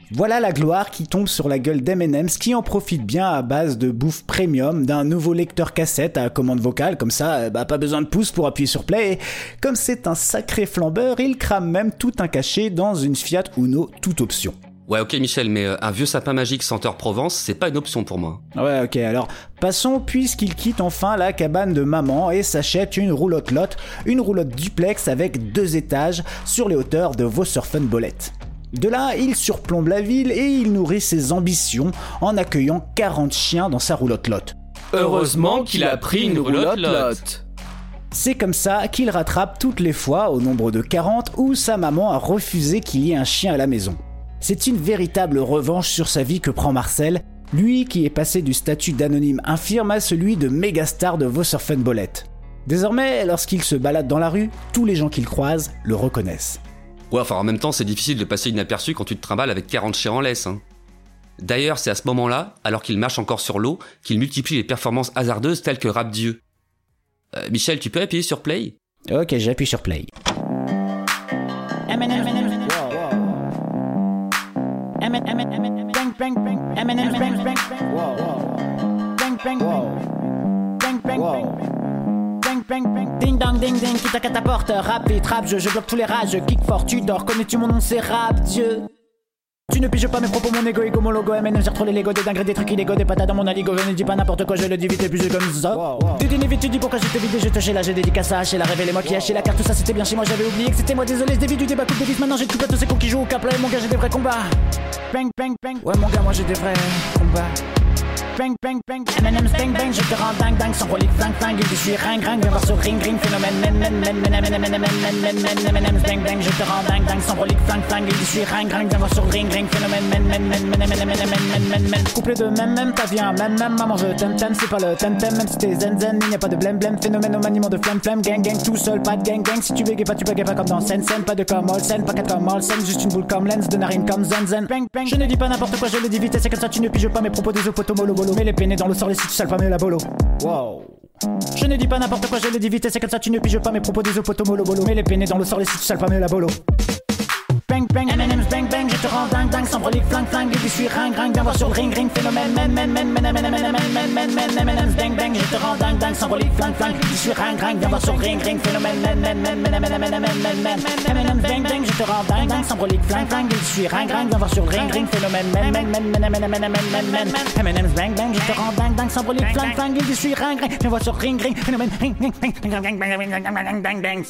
Voilà la gloire qui tombe sur la gueule d'M&M's qui en profite bien à base de bouffe premium, d'un nouveau lecteur cassette à commande vocale, comme ça, euh, bah pas besoin de pouce pour appuyer sur play, et comme c'est un sacré flambeur, il crame même tout un cachet dans une Fiat Uno toute option. Ouais ok Michel, mais euh, un vieux sapin magique senteur Provence, c'est pas une option pour moi. Ouais, ok, alors passons puisqu'il quitte enfin la cabane de maman et s'achète une roulotte lotte, une roulotte duplex avec deux étages sur les hauteurs de Vosserfen-Bolette. De là, il surplombe la ville et il nourrit ses ambitions en accueillant 40 chiens dans sa roulotte lotte. Heureusement qu'il a pris une roulotte lotte. C'est comme ça qu'il rattrape toutes les fois, au nombre de 40, où sa maman a refusé qu'il y ait un chien à la maison. C'est une véritable revanche sur sa vie que prend Marcel, lui qui est passé du statut d'anonyme infirme à celui de mégastar de Vosserfen-Bolette. Désormais, lorsqu'il se balade dans la rue, tous les gens qu'il croise le reconnaissent. Ouais, enfin en même temps, c'est difficile de passer inaperçu quand tu te trimbales avec 40 chiens en laisse. Hein. D'ailleurs, c'est à ce moment-là, alors qu'il marche encore sur l'eau, qu'il multiplie les performances hasardeuses telles que Rap Dieu. Euh, Michel, tu peux appuyer sur Play? Ok, j'appuie sur play. Ding dong ding ding, qui à ta porte, rapide, rap, je, je bloque tous les rages, kick fort, tu dors, connais-tu mon nom, c'est rap, Dieu. Tu ne piges pas mes propos, mon ego, ego, mon logo, MN, j'ai trop les Lego, des dingueries, des trucs illégaux, des patates dans mon aligo, je ne dis pas n'importe quoi, je le dis vite et puis je comme ça. Tu dis vite, tu dis pourquoi j'étais vidé, je te chez là, j'ai dédicace à H, la révélé moi qui a la carte, tout ça c'était bien chez moi, j'avais oublié que c'était moi, désolé, je dévie du débat, coupe de vis, maintenant j'ai tout à tous ces cons qui jouent au cap, là, et mon gars, j'ai des vrais combats. Bang, bang, bang, ouais, mon gars, moi j'ai des vrais combats. Bang, bang, bang, M&M's bang, bang, je te rends dingue, dingue, sans relique, dingue, dingue, je suis ring, ring, viens voir sur ring, ring, phénomène, men, men, men, men, men, men, men, men, men, men, M&M's bang, bang, je te rends dingue, dingue, sans relique, dingue, dingue, je suis ring, ring, viens voir sur ring, ring, phénomène, men, men, men, men, men, men, men, men, men, couplet de même, même, vu un même, même, maman, je t'aime, t'aime, c'est pas le t'aime, t'aime, même si t'es zen, zen, il n'y a pas de blême, blême, phénomène au maniement de flemme, flemme, gang, gang, tout seul, pas de gang, gang, si tu bégayes pas, tu bégayes pas comme dans scène, scène, pas de comme scène, pas quatre comme scène, juste une boule comme lens, de narine comme zen, zen, bang, bang, je ne dis pas n'importe quoi, je le dis vite, c'est comme ça, tu ne piges pas mes propos des opotos, molo, bolo, mets les pénés dans le sort, les si tu sales pas mieux la bolo. Wow. Je ne dis pas n'importe quoi, je le dis vite, et c'est comme ça, tu ne piges pas mes propos des opotos, molo, bolo, mets les pénés dans le sort, les si tu sales pas mieux la bolo. Bang bang, M&M's bang bang, je te rends dingue dingue, sans relique flingue flingue, et suis ring ring, viens voir sur ring ring, phénomène, men men men men men men men men men men men M&M's bang bang, je te rends dingue dingue, sans relique flingue flingue, je suis ring ring, viens voir sur ring ring, phénomène, men men men men men men men men men bang bang, je te rends dingue dingue, sans relique flingue flingue, et suis ring ring, viens voir sur ring ring, phénomène, men men men men men men men men men M&M's bang bang, je te rends dingue dingue, sans relique flingue flingue, et suis ring ring, viens voir sur ring ring, phénomène, ring ring ring bang bang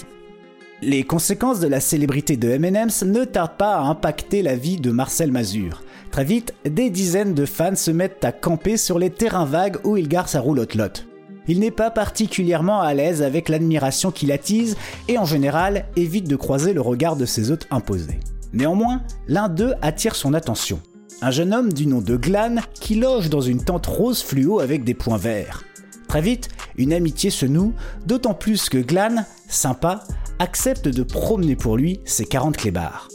les conséquences de la célébrité de M&M's ne tardent pas à impacter la vie de Marcel Mazur. Très vite, des dizaines de fans se mettent à camper sur les terrains vagues où il gare sa roulotte lotte. Il n'est pas particulièrement à l'aise avec l'admiration qu'il attise et en général évite de croiser le regard de ses hôtes imposés. Néanmoins, l'un d'eux attire son attention. Un jeune homme du nom de Glan qui loge dans une tente rose fluo avec des points verts. Très vite, une amitié se noue, d'autant plus que Glan, sympa, accepte de promener pour lui ses 40 clébards.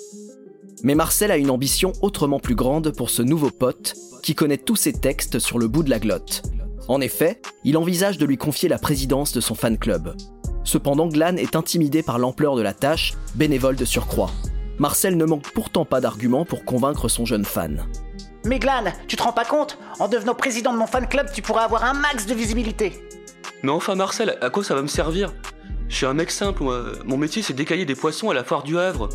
Mais Marcel a une ambition autrement plus grande pour ce nouveau pote qui connaît tous ses textes sur le bout de la glotte. En effet, il envisage de lui confier la présidence de son fan club. Cependant, Glan est intimidé par l'ampleur de la tâche, bénévole de surcroît. Marcel ne manque pourtant pas d'arguments pour convaincre son jeune fan. Mais Glan, tu te rends pas compte? En devenant président de mon fan club, tu pourras avoir un max de visibilité. Mais enfin Marcel, à quoi ça va me servir? Je suis un mec simple, moi. Mon métier c'est d'écailler des poissons à la foire du Havre.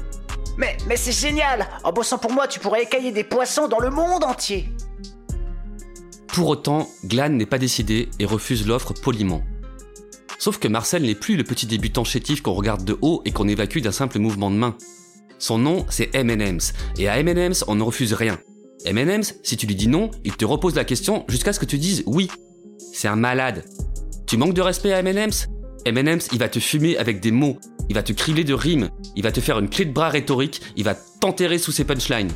Mais, mais c'est génial En bossant pour moi, tu pourrais écailler des poissons dans le monde entier Pour autant, Glan n'est pas décidé et refuse l'offre poliment. Sauf que Marcel n'est plus le petit débutant chétif qu'on regarde de haut et qu'on évacue d'un simple mouvement de main. Son nom, c'est M&M's, et à M&M's, on ne refuse rien. M&M's, si tu lui dis non, il te repose la question jusqu'à ce que tu dises oui. c'est un malade. Tu manques de respect à M&M's M&M's, il va te fumer avec des mots, il va te criler de rimes, il va te faire une clé de bras rhétorique, il va t'enterrer sous ses punchlines.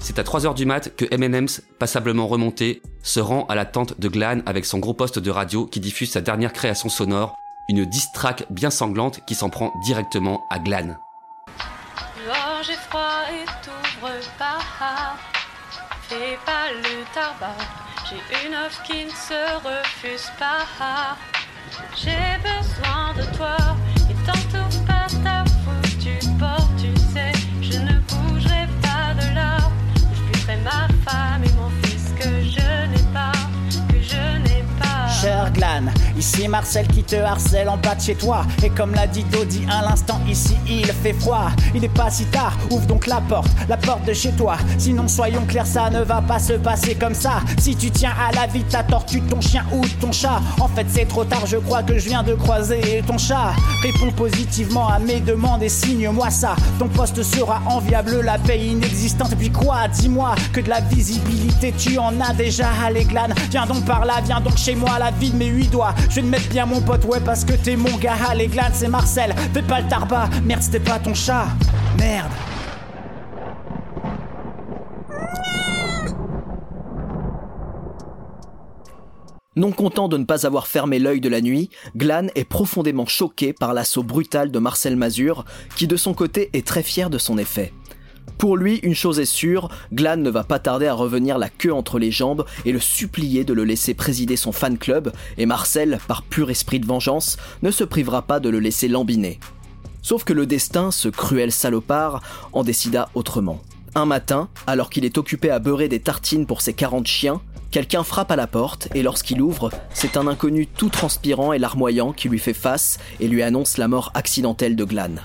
C'est à 3h du mat que M&M's, passablement remonté, se rend à la tente de Glan avec son gros poste de radio qui diffuse sa dernière création sonore, une diss track bien sanglante qui s'en prend directement à Glan. Fais pas le tabac. J'ai une offre qui ne se refuse pas. J'ai besoin de toi. Et tantôt pas ta foutue porte, tu sais. Je ne bougerai pas de là. Je fuirai ma femme et mon fils que je n'ai pas. Que je n'ai pas. Cher ici Marcel qui te harcèle en bas de chez toi. Et comme l'a dit Dodi à l'instant, ici il fait froid. Il n'est pas si tard, ouvre donc la porte, la porte de chez toi. Sinon, soyons clairs, ça ne va pas se passer comme ça. Si tu tiens à la vie ta tortue, ton chien ou ton chat. En fait, c'est trop tard, je crois que je viens de croiser ton chat. Réponds positivement à mes demandes et signe-moi ça. Ton poste sera enviable, la paix inexistante. Et puis quoi, dis-moi que de la visibilité, tu en as déjà à l'églan. Viens donc par là, viens donc chez moi, la vie de mes huit doigts. Je vais te bien mon pote, ouais, parce que t'es mon gars à l'églan, c'est Marcel. Fais pas le tarbat, merde, c'était pas ton chat. Merde. Non content de ne pas avoir fermé l'œil de la nuit, Glan est profondément choqué par l'assaut brutal de Marcel Mazur, qui de son côté est très fier de son effet. Pour lui, une chose est sûre, Glan ne va pas tarder à revenir la queue entre les jambes et le supplier de le laisser présider son fan club, et Marcel, par pur esprit de vengeance, ne se privera pas de le laisser lambiner. Sauf que le destin, ce cruel salopard, en décida autrement. Un matin, alors qu'il est occupé à beurrer des tartines pour ses 40 chiens, quelqu'un frappe à la porte et lorsqu'il ouvre, c'est un inconnu tout transpirant et larmoyant qui lui fait face et lui annonce la mort accidentelle de Glan.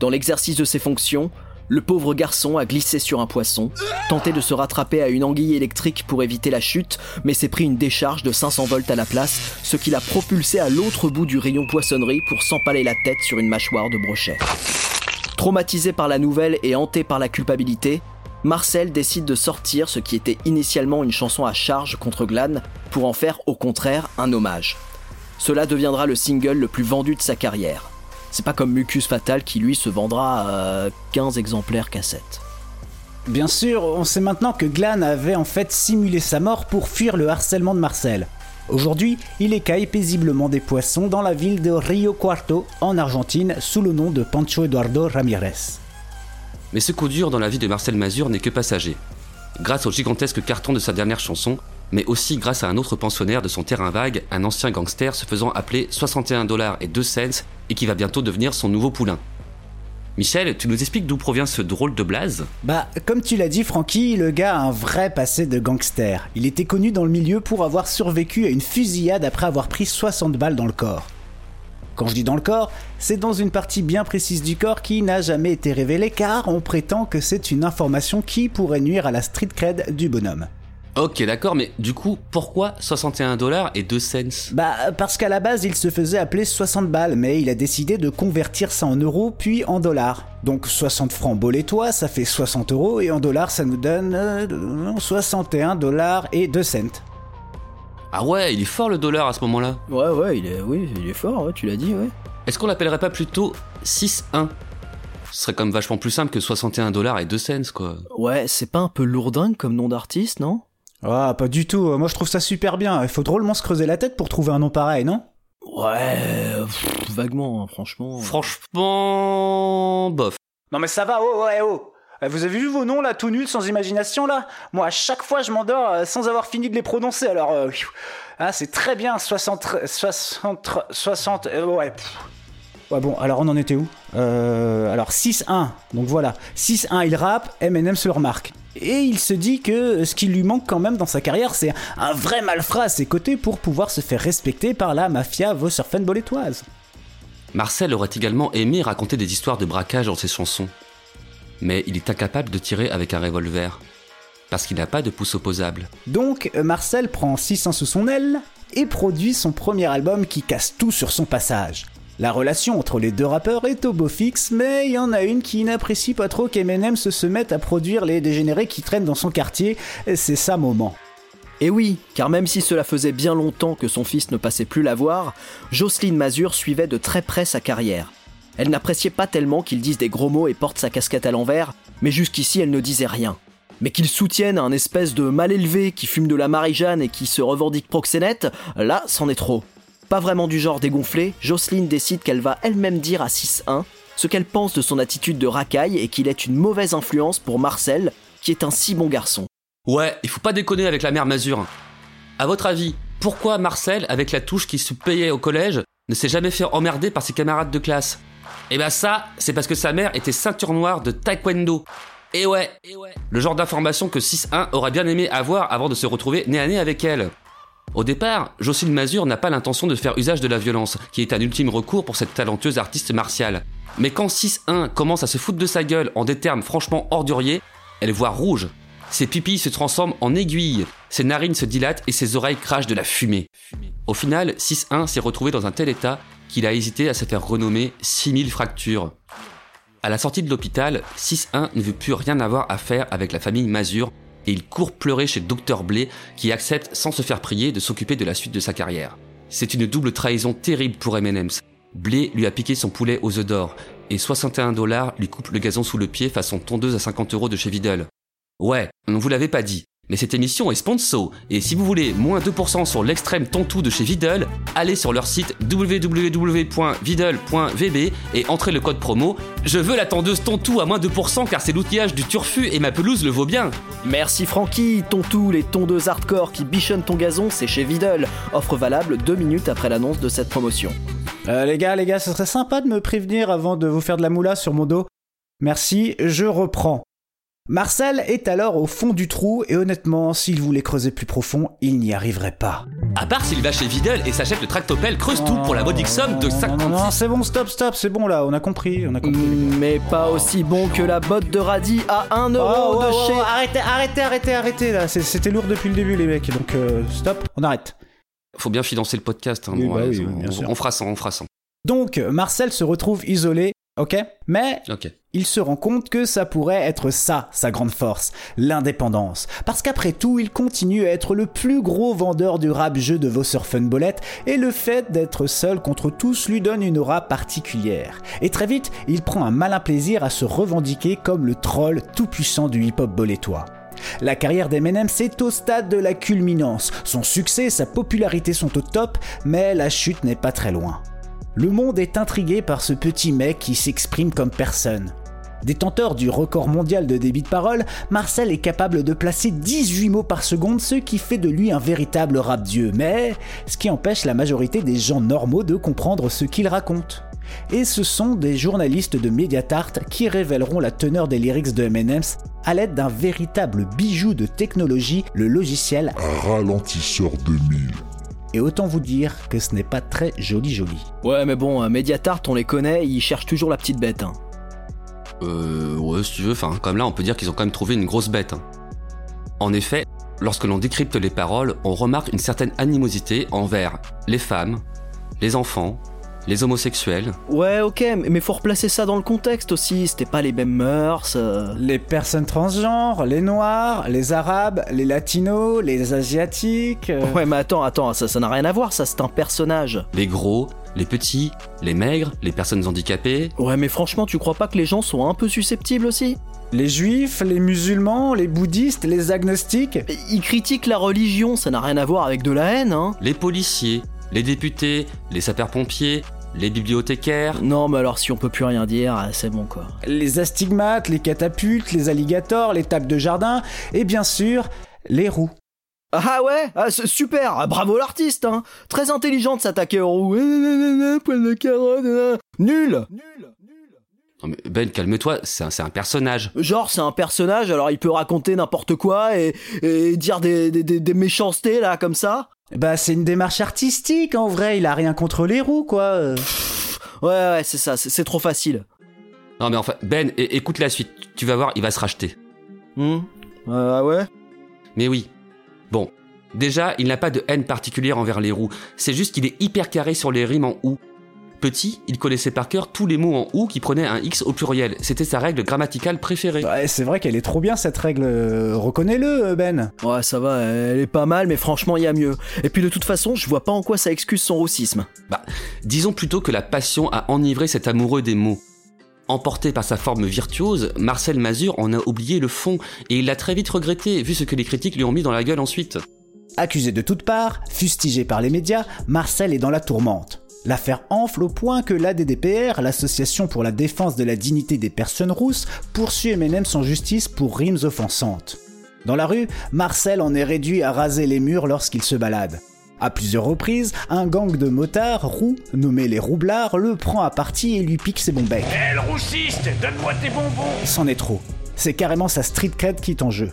Dans l'exercice de ses fonctions, le pauvre garçon a glissé sur un poisson, tenté de se rattraper à une anguille électrique pour éviter la chute, mais s'est pris une décharge de 500 volts à la place, ce qui l'a propulsé à l'autre bout du rayon poissonnerie pour s'empaler la tête sur une mâchoire de brochet. Traumatisé par la nouvelle et hanté par la culpabilité, Marcel décide de sortir ce qui était initialement une chanson à charge contre Glan pour en faire au contraire un hommage. Cela deviendra le single le plus vendu de sa carrière. C'est pas comme Mucus Fatal qui lui se vendra à 15 exemplaires cassettes. Bien sûr, on sait maintenant que Glan avait en fait simulé sa mort pour fuir le harcèlement de Marcel. Aujourd'hui, il écaille paisiblement des poissons dans la ville de Rio Cuarto, en Argentine, sous le nom de Pancho Eduardo Ramirez. Mais ce coup dur dans la vie de Marcel Mazur n'est que passager. Grâce au gigantesque carton de sa dernière chanson, mais aussi grâce à un autre pensionnaire de son terrain vague, un ancien gangster se faisant appeler 61 dollars et 2 cents et qui va bientôt devenir son nouveau poulain. Michel, tu nous expliques d'où provient ce drôle de blaze? Bah, comme tu l'as dit, Francky, le gars a un vrai passé de gangster. Il était connu dans le milieu pour avoir survécu à une fusillade après avoir pris 60 balles dans le corps. Quand je dis dans le corps, c'est dans une partie bien précise du corps qui n'a jamais été révélée car on prétend que c'est une information qui pourrait nuire à la street cred du bonhomme. Ok, d'accord, mais du coup, pourquoi 61 dollars et 2 cents? Bah, parce qu'à la base, il se faisait appeler 60 balles, mais il a décidé de convertir ça en euros puis en dollars. Donc 60 francs bolétois, ça fait 60 euros, et en dollars, ça nous donne euh, 61 dollars et 2 cents. Ah ouais, il est fort le dollar à ce moment-là. Ouais, ouais, il est, oui, il est fort, ouais, tu l'as dit, ouais. Est-ce qu'on l'appellerait pas plutôt 6-1 Ce serait quand même vachement plus simple que 61 dollars et 2 cents, quoi. Ouais, c'est pas un peu lourdingue comme nom d'artiste, non? Ah, pas du tout, moi je trouve ça super bien. Il faut drôlement se creuser la tête pour trouver un nom pareil, non? Ouais, pff, vaguement, hein, franchement. Franchement, bof. Non mais ça va, oh, ouais, oh Euh, Vous avez vu vos noms là, tout nuls, sans imagination là? Moi, à chaque fois, je m'endors euh, sans avoir fini de les prononcer, alors... euh, ah, c'est très bien, 60... 60... 60... euh, ouais, pff. Ouais bon, alors on en était où? Euh, Alors 6-1, donc voilà. 6-1, il rappe, Eminem se le remarque. Et il se dit que ce qui lui manque quand même dans sa carrière, c'est un vrai malfrat à ses côtés pour pouvoir se faire respecter par la mafia vossurfen-bolétoise. Marcel aurait également aimé raconter des histoires de braquage dans ses chansons. Mais il est incapable de tirer avec un revolver. Parce qu'il n'a pas de pouce opposable. Donc Marcel prend 600 sous son aile et produit son premier album qui casse tout sur son passage. La relation entre les deux rappeurs est au beau fixe, mais il y en a une qui n'apprécie pas trop qu'Eminem se mette à produire les dégénérés qui traînent dans son quartier, c'est sa moment. Et oui, car même si cela faisait bien longtemps que son fils ne passait plus la voir, Jocelyne Mazur suivait de très près sa carrière. Elle n'appréciait pas tellement qu'il dise des gros mots et porte sa casquette à l'envers, mais jusqu'ici elle ne disait rien. Mais qu'il soutienne un espèce de mal élevé qui fume de la Marie-Jeanne et qui se revendique proxénète, là, c'en est trop. Pas vraiment du genre dégonflé, Jocelyne décide qu'elle va elle-même dire à 6-1 ce qu'elle pense de son attitude de racaille et qu'il est une mauvaise influence pour Marcel, qui est un si bon garçon. Ouais, il faut pas déconner avec la mère Mazur. À votre avis, pourquoi Marcel, avec la touche qui se payait au collège, ne s'est jamais fait emmerder par ses camarades de classe? Eh ben ça, c'est parce que sa mère était ceinture noire de taekwondo. Et ouais, le genre d'information que 6-1 aurait bien aimé avoir avant de se retrouver nez à nez avec elle. Au départ, Jocelyne Mazur n'a pas l'intention de faire usage de la violence, qui est un ultime recours pour cette talentueuse artiste martiale. Mais quand 6-1 commence à se foutre de sa gueule en des termes franchement orduriers, elle voit rouge. Ses pupilles se transforment en aiguilles, ses narines se dilatent et ses oreilles crachent de la fumée. Au final, 6-1 s'est retrouvé dans un tel état qu'il a hésité à se faire renommer 6000 fractures. À la sortie de l'hôpital, 6-1 ne veut plus rien avoir à faire avec la famille Mazur et il court pleurer chez Dr Blé qui accepte sans se faire prier de s'occuper de la suite de sa carrière. C'est une double trahison terrible pour M&M's. Blé lui a piqué son poulet aux œufs d'or et 61 dollars lui coupe le gazon sous le pied façon tondeuse à 50 euros de chez Vidal. Ouais, on vous l'avait pas dit, mais cette émission est sponsor, et si vous voulez moins 2% sur l'extrême tontou de chez Vidal, allez sur leur site www.vidal.vb et entrez le code promo Je veux la tondeuse tontou à moins 2% car c'est l'outillage du turfu et ma pelouse le vaut bien. Merci Francky, Tontou, les tondeuses hardcore qui bichonnent ton gazon, c'est chez Vidal. Offre valable deux minutes après l'annonce de cette promotion. Euh, les gars, les gars, ce serait sympa de me prévenir avant de vous faire de la moula sur mon dos. Merci, je reprends. Marcel est alors au fond du trou et honnêtement, s'il voulait creuser plus profond, il n'y arriverait pas. À part s'il va chez Vidal et s'achète le tractopelle creuse tout pour la modique somme de 50 Non, non, c'est bon, stop, stop, c'est bon là, on a compris, on a compris. Mais pas aussi bon que la botte de radis à 1 euro Oh, de oh, oh, chez... arrêtez, arrêtez, arrêtez, arrêtez là, C'est- c'était lourd depuis le début les mecs, donc euh, stop, on arrête. Faut bien financer le podcast. hein, Oui, bon, bah ouais, oui, on, bien sûr. on fera ça, on fera ça. Donc Marcel se retrouve isolé, ok Mais Ok. Il se rend compte que ça pourrait être ça, sa grande force, l'indépendance. Parce qu'après tout, il continue à être le plus gros vendeur du rap jeu de vos surfunbolettes, et le fait d'être seul contre tous lui donne une aura particulière. Et très vite, il prend un malin plaisir à se revendiquer comme le troll tout-puissant du hip-hop bolétois. La carrière d'Eminem c'est au stade de la culminance. Son succès sa popularité sont au top, mais la chute n'est pas très loin. Le monde est intrigué par ce petit mec qui s'exprime comme personne. Détenteur du record mondial de débit de parole, Marcel est capable de placer 18 mots par seconde, ce qui fait de lui un véritable rap dieu, mais ce qui empêche la majorité des gens normaux de comprendre ce qu'il raconte. Et ce sont des journalistes de Mediatart qui révéleront la teneur des lyrics de M&M's à l'aide d'un véritable bijou de technologie, le logiciel ralentisseur 2000. et autant vous dire que ce n'est pas très joli joli. Ouais mais bon, Mediatart on les connaît, ils cherchent toujours la petite bête. hein. Euh, ouais, si tu veux, enfin, comme là, on peut dire qu'ils ont quand même trouvé une grosse bête. hein. En effet, lorsque l'on décrypte les paroles, on remarque une certaine animosité envers les femmes, les enfants, les homosexuels. Ouais ok, mais faut replacer ça dans le contexte aussi, c'était pas les mêmes mœurs... euh. Les personnes transgenres, les noirs, les arabes, les latinos, les asiatiques. euh, Ouais mais attends, attends, ça ça n'a rien à voir, ça c'est un personnage. Les gros, les petits, les maigres, les personnes handicapées. Ouais mais franchement tu crois pas que les gens sont un peu susceptibles aussi? Les juifs, les musulmans, les bouddhistes, les agnostiques. Ils critiquent la religion, ça n'a rien à voir avec de la haine hein les policiers, les députés, les sapeurs-pompiers, les bibliothécaires. Non mais alors si on peut plus rien dire, ah, c'est bon quoi. les astigmates, les catapultes, les alligators, les tables de jardin, et bien sûr, les roues. Ah ouais ah, Super ah, Bravo l'artiste hein Très intelligent de s'attaquer aux roues. Eh, nanana, Poil de carotte. Nul Non, mais ben, calme-toi, c'est un, personnage. Genre c'est un personnage, alors il peut raconter n'importe quoi et, et dire des, des, des- des méchancetés là comme ça. Bah, c'est une démarche artistique, en vrai, il a rien contre les roues, quoi. euh. Ouais ouais c'est ça, c'est trop facile. Non, mais enfin, Ben, écoute la suite. Tu vas voir, il va se racheter. Hmm Ah ouais? Mais oui. Bon. Déjà, il n'a pas de haine particulière envers les roues. C'est juste qu'il est hyper carré sur les rimes en ou. Petit, il connaissait par cœur tous les mots en ou qui prenaient un X au pluriel. C'était sa règle grammaticale préférée. Ouais, c'est vrai qu'elle est trop bien cette règle. euh, Reconnais-le, Ben. Ouais, ça va, elle est pas mal, mais franchement, il y a mieux. Et puis de toute façon, je vois pas en quoi ça excuse son roussisme. Bah, disons plutôt que la passion a enivré cet amoureux des mots. Emporté par sa forme virtuose, Marcel Mazur en a oublié le fond et il l'a très vite regretté vu ce que les critiques lui ont mis dans la gueule ensuite. Accusé de toutes parts, fustigé par les médias, Marcel est dans la tourmente. L'affaire enfle au point que l'ADDPR, l'Association pour la défense de la dignité des personnes rousses, poursuit M&M's en justice pour rimes offensantes. Dans la rue, Marcel en est réduit à raser les murs lorsqu'il se balade. À plusieurs reprises, un gang de motards, roux, nommés les roublards, le prend à partie et lui pique ses bons becs. Eh, le roussiste, donne-moi tes bonbons C'en est trop. C'est carrément sa street cred qui est en jeu.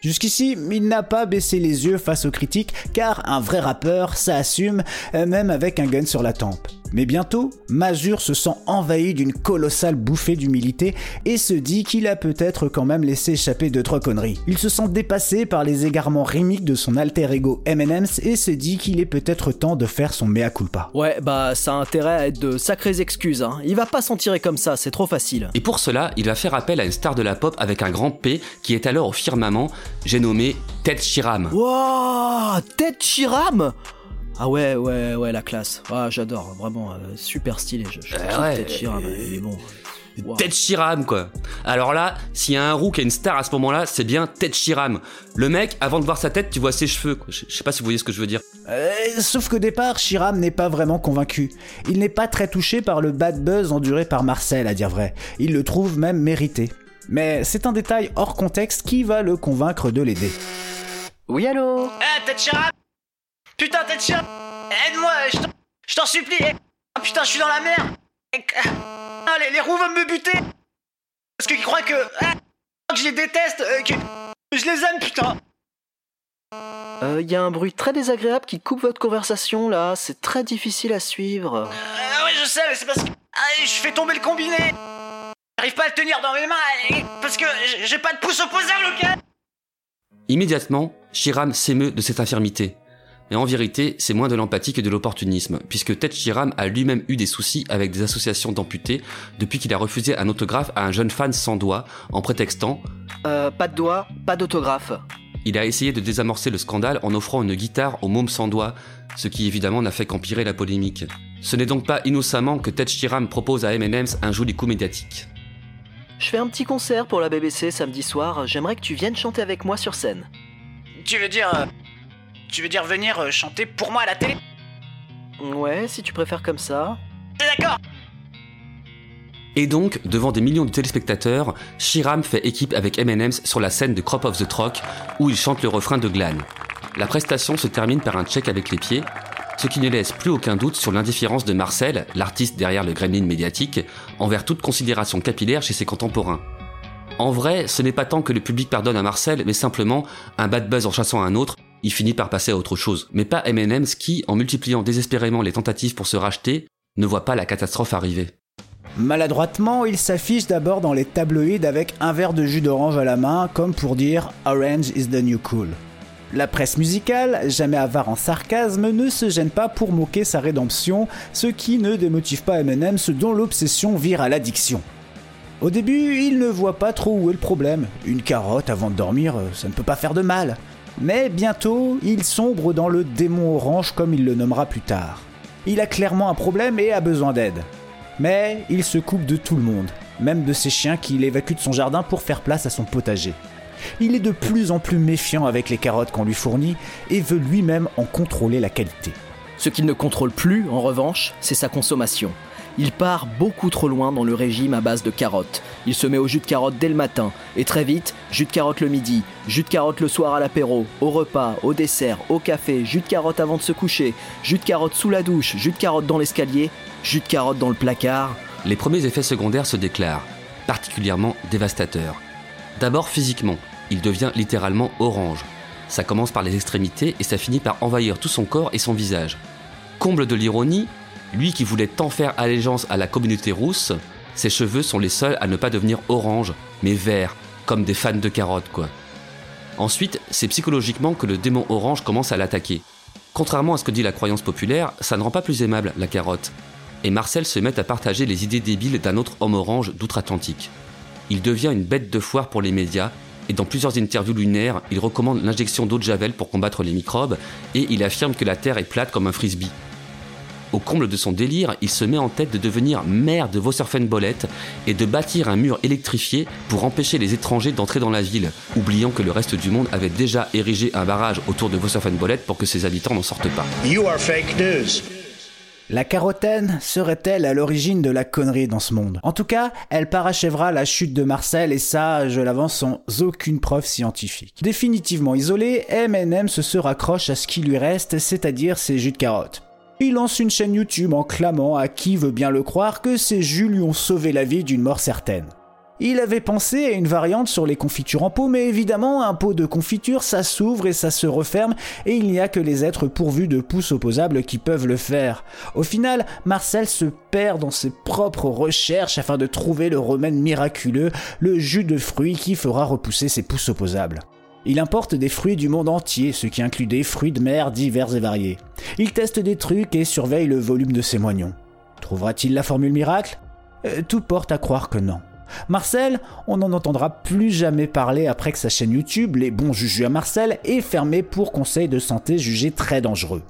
Jusqu'ici, il n'a pas baissé les yeux face aux critiques, car un vrai rappeur, ça assume, euh, même avec un gun sur la tempe. Mais bientôt, Mazur se sent envahi d'une colossale bouffée d'humilité et se dit qu'il a peut-être quand même laissé échapper deux trois conneries. Il se sent dépassé par les égarements rimiques de son alter ego M&M's et se dit qu'il est peut-être temps de faire son mea culpa. Ouais, bah ça a intérêt à être de sacrées excuses, hein. Il va pas s'en tirer comme ça, c'est trop facile. Et pour cela, il va faire appel à une star de la pop avec un grand P qui est alors au firmament, j'ai nommé Ted Shiram. Wouah Ted Chiram Ah ouais, ouais, ouais, la classe. Ah, j'adore, vraiment, euh, super stylé. Je, je Euh, ouais, Ted Chiram, il est bon. Wow. Ted Shiram quoi. Alors là, s'il y a un roux qui a une star à ce moment-là, c'est bien Ted Shiram. Le mec, avant de voir sa tête, tu vois ses cheveux. quoi. Je je sais pas si vous voyez ce que je veux dire. Euh, sauf qu'au départ, Shiram n'est pas vraiment convaincu. Il n'est pas très touché par le bad buzz enduré par Marcel, à dire vrai. Il le trouve même mérité. Mais c'est un détail hors contexte qui va le convaincre de l'aider. Oui, allô? Eh, Ted Chiram Putain, Ted Chiram Aide-moi, je t'en- supplie. Eh. Ah, Putain, je suis dans la merde Eh, ah, les, les roues vont me buter. Parce qu'ils croient que... ah, que je les déteste, euh, que... Je les aime, putain. Euh, y a un bruit très désagréable qui coupe votre conversation là, c'est très difficile à suivre. Ah ouais, je sais, mais c'est parce que... Ah, je fais tomber le combiné. J'arrive pas à le tenir dans mes mains, eh, parce que j'ai- j'ai pas de pouce opposable, ok? Immédiatement, Shiram s'émeut de cette infirmité. Mais en vérité, c'est moins de l'empathie que de l'opportunisme, puisque Ted Shiram a lui-même eu des soucis avec des associations d'amputés depuis qu'il a refusé un autographe à un jeune fan sans doigt en prétextant Euh, pas de doigt, pas d'autographe. il a essayé de désamorcer le scandale en offrant une guitare au môme sans doigt, ce qui évidemment n'a fait qu'empirer la polémique. Ce n'est donc pas innocemment que Ted Shiram propose à M&M's un joli coup médiatique. Je fais un petit concert pour la BBC samedi soir, j'aimerais que tu viennes chanter avec moi sur scène. Tu veux dire... Tu veux dire venir euh, chanter pour moi à la télé Ouais, si tu préfères comme ça. D'accord Et donc, devant des millions de téléspectateurs, Shiram fait équipe avec M&M's sur la scène de Crop of the Troc, où il chante le refrain de Glan. La prestation se termine par un check avec les pieds, ce qui ne laisse plus aucun doute sur l'indifférence de Marcel, l'artiste derrière le gremlin médiatique, envers toute considération capillaire chez ses contemporains. En vrai, ce n'est pas tant que le public pardonne à Marcel, mais simplement un bad buzz en chassant un autre, il finit par passer à autre chose. Mais pas M&M's qui, en multipliant désespérément les tentatives pour se racheter, ne voit pas la catastrophe arriver. Maladroitement, il s'affiche d'abord dans les tabloïds avec un verre de jus d'orange à la main, comme pour dire Orange is the new cool. La presse musicale, jamais avare en sarcasme, ne se gêne pas pour moquer sa rédemption, ce qui ne démotive pas M&M's dont l'obsession vire à l'addiction. Au début, il ne voit pas trop où est le problème. Une carotte avant de dormir, euh, ça ne peut pas faire de mal. Mais bientôt, il sombre dans le démon orange comme il le nommera plus tard. Il a clairement un problème et a besoin d'aide. Mais il se coupe de tout le monde, même de ses chiens qu'il évacue de son jardin pour faire place à son potager. Il est de plus en plus méfiant avec les carottes qu'on lui fournit et veut lui-même en contrôler la qualité. Ce qu'il ne contrôle plus, en revanche, c'est sa consommation. Il part beaucoup trop loin dans le régime à base de carottes. Il se met au jus de carotte dès le matin, et très vite, jus de carotte le midi, jus de carotte le soir à l'apéro, au repas, au dessert, au café, jus de carotte avant de se coucher, jus de carotte sous la douche, jus de carotte dans l'escalier, jus de carotte dans le placard. Les premiers effets secondaires se déclarent, particulièrement dévastateurs. D'abord physiquement, il devient littéralement orange. Ça commence par les extrémités et ça finit par envahir tout son corps et son visage. Comble de l'ironie, lui qui voulait tant faire allégeance à la communauté rousse, ses cheveux sont les seuls à ne pas devenir orange, mais vert, comme des fans de carottes quoi. Ensuite, c'est psychologiquement que le démon orange commence à l'attaquer. Contrairement à ce que dit la croyance populaire, ça ne rend pas plus aimable la carotte. et Marcel se met à partager les idées débiles d'un autre homme orange d'outre-Atlantique. Il devient une bête de foire pour les médias, et dans plusieurs interviews lunaires, il recommande l'injection d'eau de javel pour combattre les microbes, et il affirme que la Terre est plate comme un frisbee. Au comble de son délire, il se met en tête de devenir maire de Vosserfenbollet et de bâtir un mur électrifié pour empêcher les étrangers d'entrer dans la ville, oubliant que le reste du monde avait déjà érigé un barrage autour de Vosserfenbollet pour que ses habitants n'en sortent pas. You are fake news. La carotène serait-elle à l'origine de la connerie dans ce monde? En tout cas, elle parachèvera la chute de Marcel et ça, je l'avance sans aucune preuve scientifique. Définitivement isolé, M&M se se raccroche à ce qui lui reste, c'est-à-dire ses jus de carotte. Il lance une chaîne YouTube en clamant à qui veut bien le croire que ces jus lui ont sauvé la vie d'une mort certaine. Il avait pensé à une variante sur les confitures en pot, mais évidemment, un pot de confiture, ça s'ouvre et ça se referme, et il n'y a que les êtres pourvus de pouces opposables qui peuvent le faire. Au final, Marcel se perd dans ses propres recherches afin de trouver le remède miraculeux, le jus de fruits qui fera repousser ses pouces opposables. Il importe des fruits du monde entier, ce qui inclut des fruits de mer divers et variés. Il teste des trucs et surveille le volume de ses moignons. Trouvera-t-il la formule miracle? Euh, Tout porte à croire que non. Marcel, on n'en entendra plus jamais parler après que sa chaîne YouTube, Les bons jujus à Marcel, est fermée pour conseils de santé jugés très dangereux.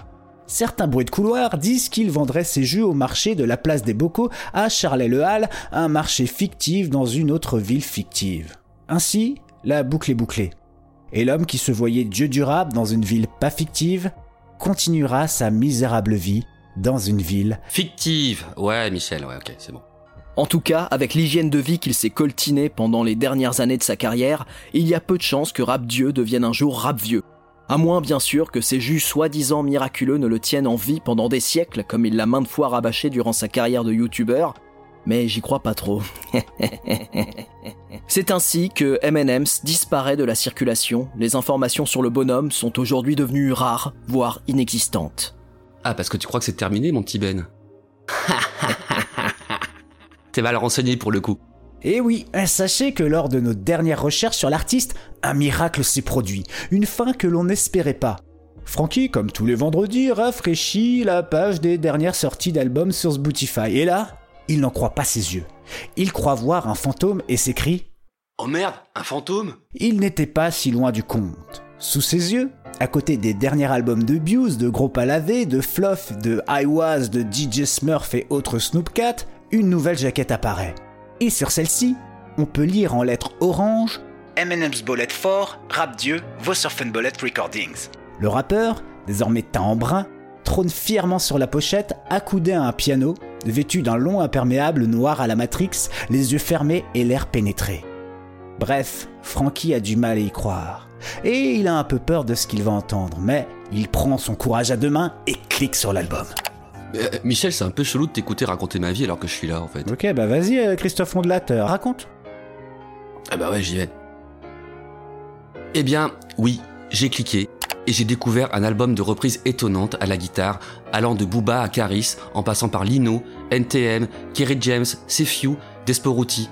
Certains bruits de couloir disent qu'il vendrait ses jus au marché de la place des Bocaux à Charlet-le-Hall, un marché fictif dans une autre ville fictive. Ainsi, la boucle est bouclée. Et l'homme qui se voyait dieu durable dans une ville pas fictive continuera sa misérable vie dans une ville Fictive Ouais, Michel, ouais, ok, c'est bon. En tout cas, avec l'hygiène de vie qu'il s'est coltiné pendant les dernières années de sa carrière, il y a peu de chances que Rap Dieu devienne un jour Rap Vieux. À moins bien sûr que ces jus soi-disant miraculeux ne le tiennent en vie pendant des siècles comme il l'a maintes fois rabâché durant sa carrière de youtubeur, mais j'y crois pas trop. C'est ainsi que M&M's disparaît de la circulation, les informations sur le bonhomme sont aujourd'hui devenues rares, voire inexistantes. Ah, parce que tu crois que c'est terminé, mon petit Ben T'es mal renseigné pour le coup. Et Eh oui, sachez que lors de nos dernières recherches sur l'artiste, un miracle s'est produit, une fin que l'on n'espérait pas. Frankie, comme tous les vendredis, rafraîchit la page des dernières sorties d'albums sur Spotify. Et là, il n'en croit pas ses yeux. Il croit voir un fantôme et s'écrie Oh merde, un fantôme Il n'était pas si loin du compte. Sous ses yeux, à côté des derniers albums de Buse, de Gros Palavé, de Fluff, de I Was, de DJ Smurf et autres Snoopcat, une nouvelle jaquette apparaît. Et sur celle-ci, on peut lire en lettres orange M&M's Bullet 4, Rap Dieu, Bullet Recordings. Le rappeur, désormais teint en brun, trône fièrement sur la pochette, accoudé à un piano, vêtu d'un long imperméable noir à la Matrix, les yeux fermés et l'air pénétré. Bref, Frankie a du mal à y croire. Et il a un peu peur de ce qu'il va entendre, mais il prend son courage à deux mains et clique sur l'album. Euh, Michel, c'est un peu chelou de t'écouter raconter ma vie alors que je suis là en fait. Ok, bah vas-y euh, Christophe Ondelateur, raconte. Ah bah ouais, j'y vais. Eh bien, oui, j'ai cliqué et j'ai découvert un album de reprises étonnantes à la guitare, allant de Booba à Caris, en passant par Lino, NTM, Kerry James, Sefiu, Desporuti.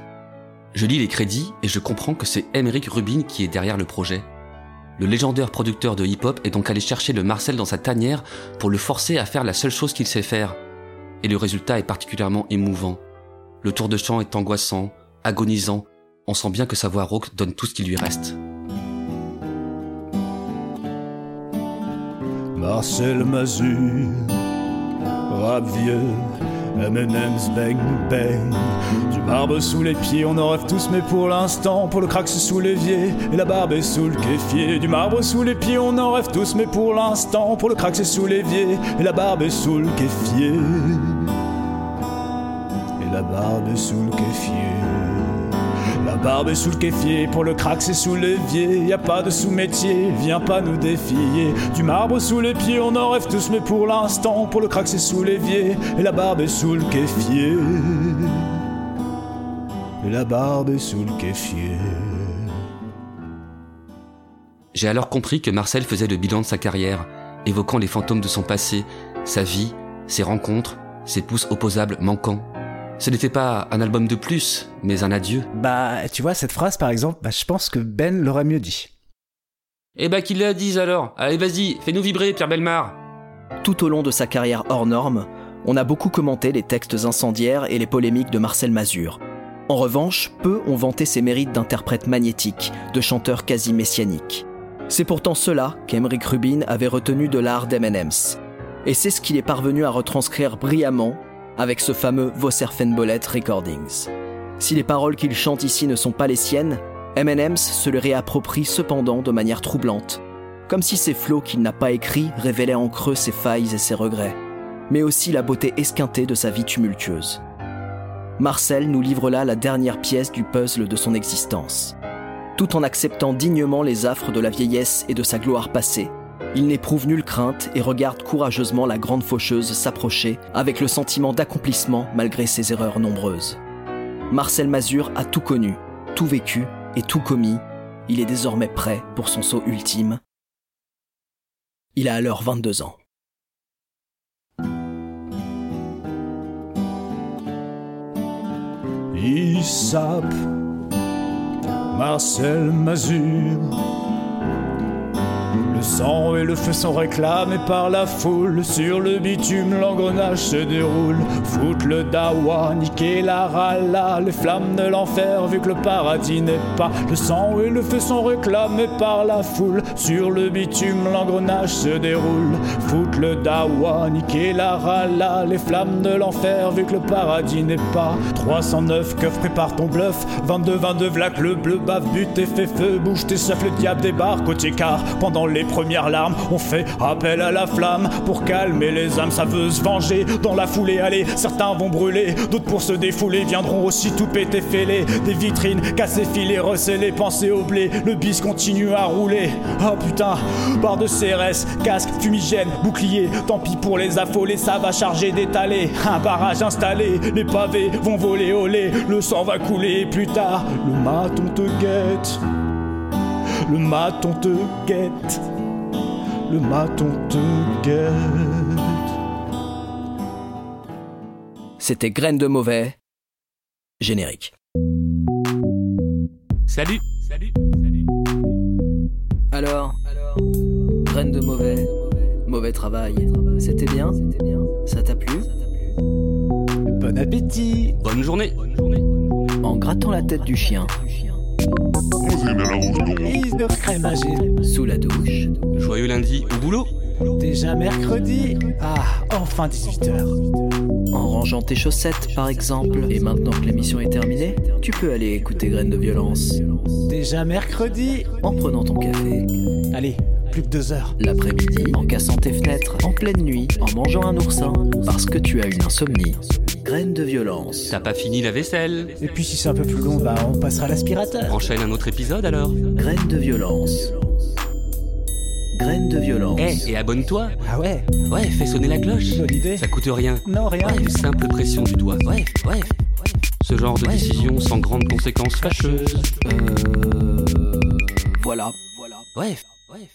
Je lis les crédits et je comprends que c'est Emeric Rubin qui est derrière le projet. Le légendaire producteur de hip-hop est donc allé chercher le Marcel dans sa tanière pour le forcer à faire la seule chose qu'il sait faire. Et le résultat est particulièrement émouvant. Le tour de chant est angoissant, agonisant. On sent bien que sa voix rauque donne tout ce qui lui reste. Marcel Mazur, rap vieux, M&M's bang bang Du marbre sous les pieds, on en rêve tous mais pour l'instant Pour le crack c'est sous l'évier. Et la barbe est sous le kéfier. Du marbre sous les pieds, on en rêve tous mais pour l'instant Pour le crack c'est sous l'évier. Et la barbe est sous le kéfier. Et la barbe est sous le kéfier la barbe est sous le kéfier, pour le crack c'est sous l'évier. Y a pas de sous-métier, viens pas nous défier. Du marbre sous les pieds, on en rêve tous, mais pour l'instant, pour le crack c'est sous l'évier. Et la barbe est sous le kéfier. Et la barbe est sous le kéfier. J'ai alors compris que Marcel faisait le bilan de sa carrière, évoquant les fantômes de son passé, sa vie, ses rencontres, ses pouces opposables manquants. Ce n'était pas un album de plus, mais un adieu. Bah, tu vois, cette phrase par exemple, bah, je pense que Ben l'aurait mieux dit. Eh bah, qu'il la dise alors Allez, vas-y, fais-nous vibrer, Pierre Belmar Tout au long de sa carrière hors norme, On a beaucoup commenté les textes incendiaires et les polémiques de Marcel Mazur. En revanche, peu ont vanté ses mérites d'interprète magnétique, de chanteur quasi messianique. C'est pourtant cela qu'Emeric Rubin avait retenu de l'art d'M&M's. Et c'est ce qu'il est parvenu à retranscrire brillamment avec ce fameux Vosserfenbollet Recordings. Si les paroles qu'il chante ici ne sont pas les siennes, M&M's se les réapproprie cependant de manière troublante, comme si ces flots qu'il n'a pas écrits révélaient en creux ses failles et ses regrets, mais aussi la beauté esquintée de sa vie tumultueuse. Marcel nous livre là la dernière pièce du puzzle de son existence. Tout en acceptant dignement les affres de la vieillesse et de sa gloire passée, il n'éprouve nulle crainte et regarde courageusement la grande faucheuse s'approcher avec le sentiment d'accomplissement malgré ses erreurs nombreuses. Marcel Mazur a tout connu, tout vécu et tout commis. Il est désormais prêt pour son saut ultime. Il a alors 22 ans. ISAP, Marcel Mazur. Le sang et le feu sont réclamés par la foule. Sur le bitume, l'engrenage se déroule. Foute le dawa, niquer la rala. Les flammes de l'enfer, vu que le paradis n'est pas. Le sang et le feu sont réclamés par la foule. Sur le bitume, l'engrenage se déroule. Foute le dawa, niquer la rala. Les flammes de l'enfer, vu que le paradis n'est pas. 309 keufs, prépare ton bluff. 22, 22, vlac, le bleu, bave, but et fait feu. Bouge tes seufs, le diable débarque au car Pendant les premières larmes, on fait appel à la flamme pour calmer les âmes. Ça veut se venger dans la foulée. Allez, certains vont brûler, d'autres pour se défouler viendront aussi tout péter fêlés. Des vitrines cassées, filées, recellées, pensées au blé. Le bis continue à rouler. Oh putain, barre de CRS, casque, fumigène, bouclier. Tant pis pour les affolés, ça va charger d'étaler. Un barrage installé, les pavés vont voler au lait. Le sang va couler plus tard. Le maton te guette. Le maton te guette. Le maton te guette. C'était Graines de Mauvais. Générique. Salut Salut Alors, Graines de Mauvais, mauvais travail. C'était bien? Ça t'a plu? Bon appétit Bonne journée En grattant la tête du chien, Crème à gérer. sous la douche, Joyeux lundi au boulot Déjà mercredi Ah, enfin 18h. en rangeant tes chaussettes par exemple. Et maintenant que l'émission est terminée, tu peux aller écouter Graines de Violence Déjà mercredi en prenant ton café. Allez, plus que deux heures. L'après-midi, en cassant tes fenêtres, en pleine nuit, en mangeant un oursin, parce que tu as une insomnie. Graines de violence. T'as pas fini la vaisselle Et puis si c'est un peu plus long, bah on passera à l'aspirateur. Enchaîne un autre épisode alors Graines de violence. Graines de violence. Eh, et abonne-toi Ah ouais Ouais, fais sonner la cloche Bonne idée. Ça coûte rien Non, rien. Ouais, une simple pression du doigt. Ouais, ouais. Ce genre de décision sans grandes conséquences fâcheuses. Euh... Voilà. Ouais, ouais.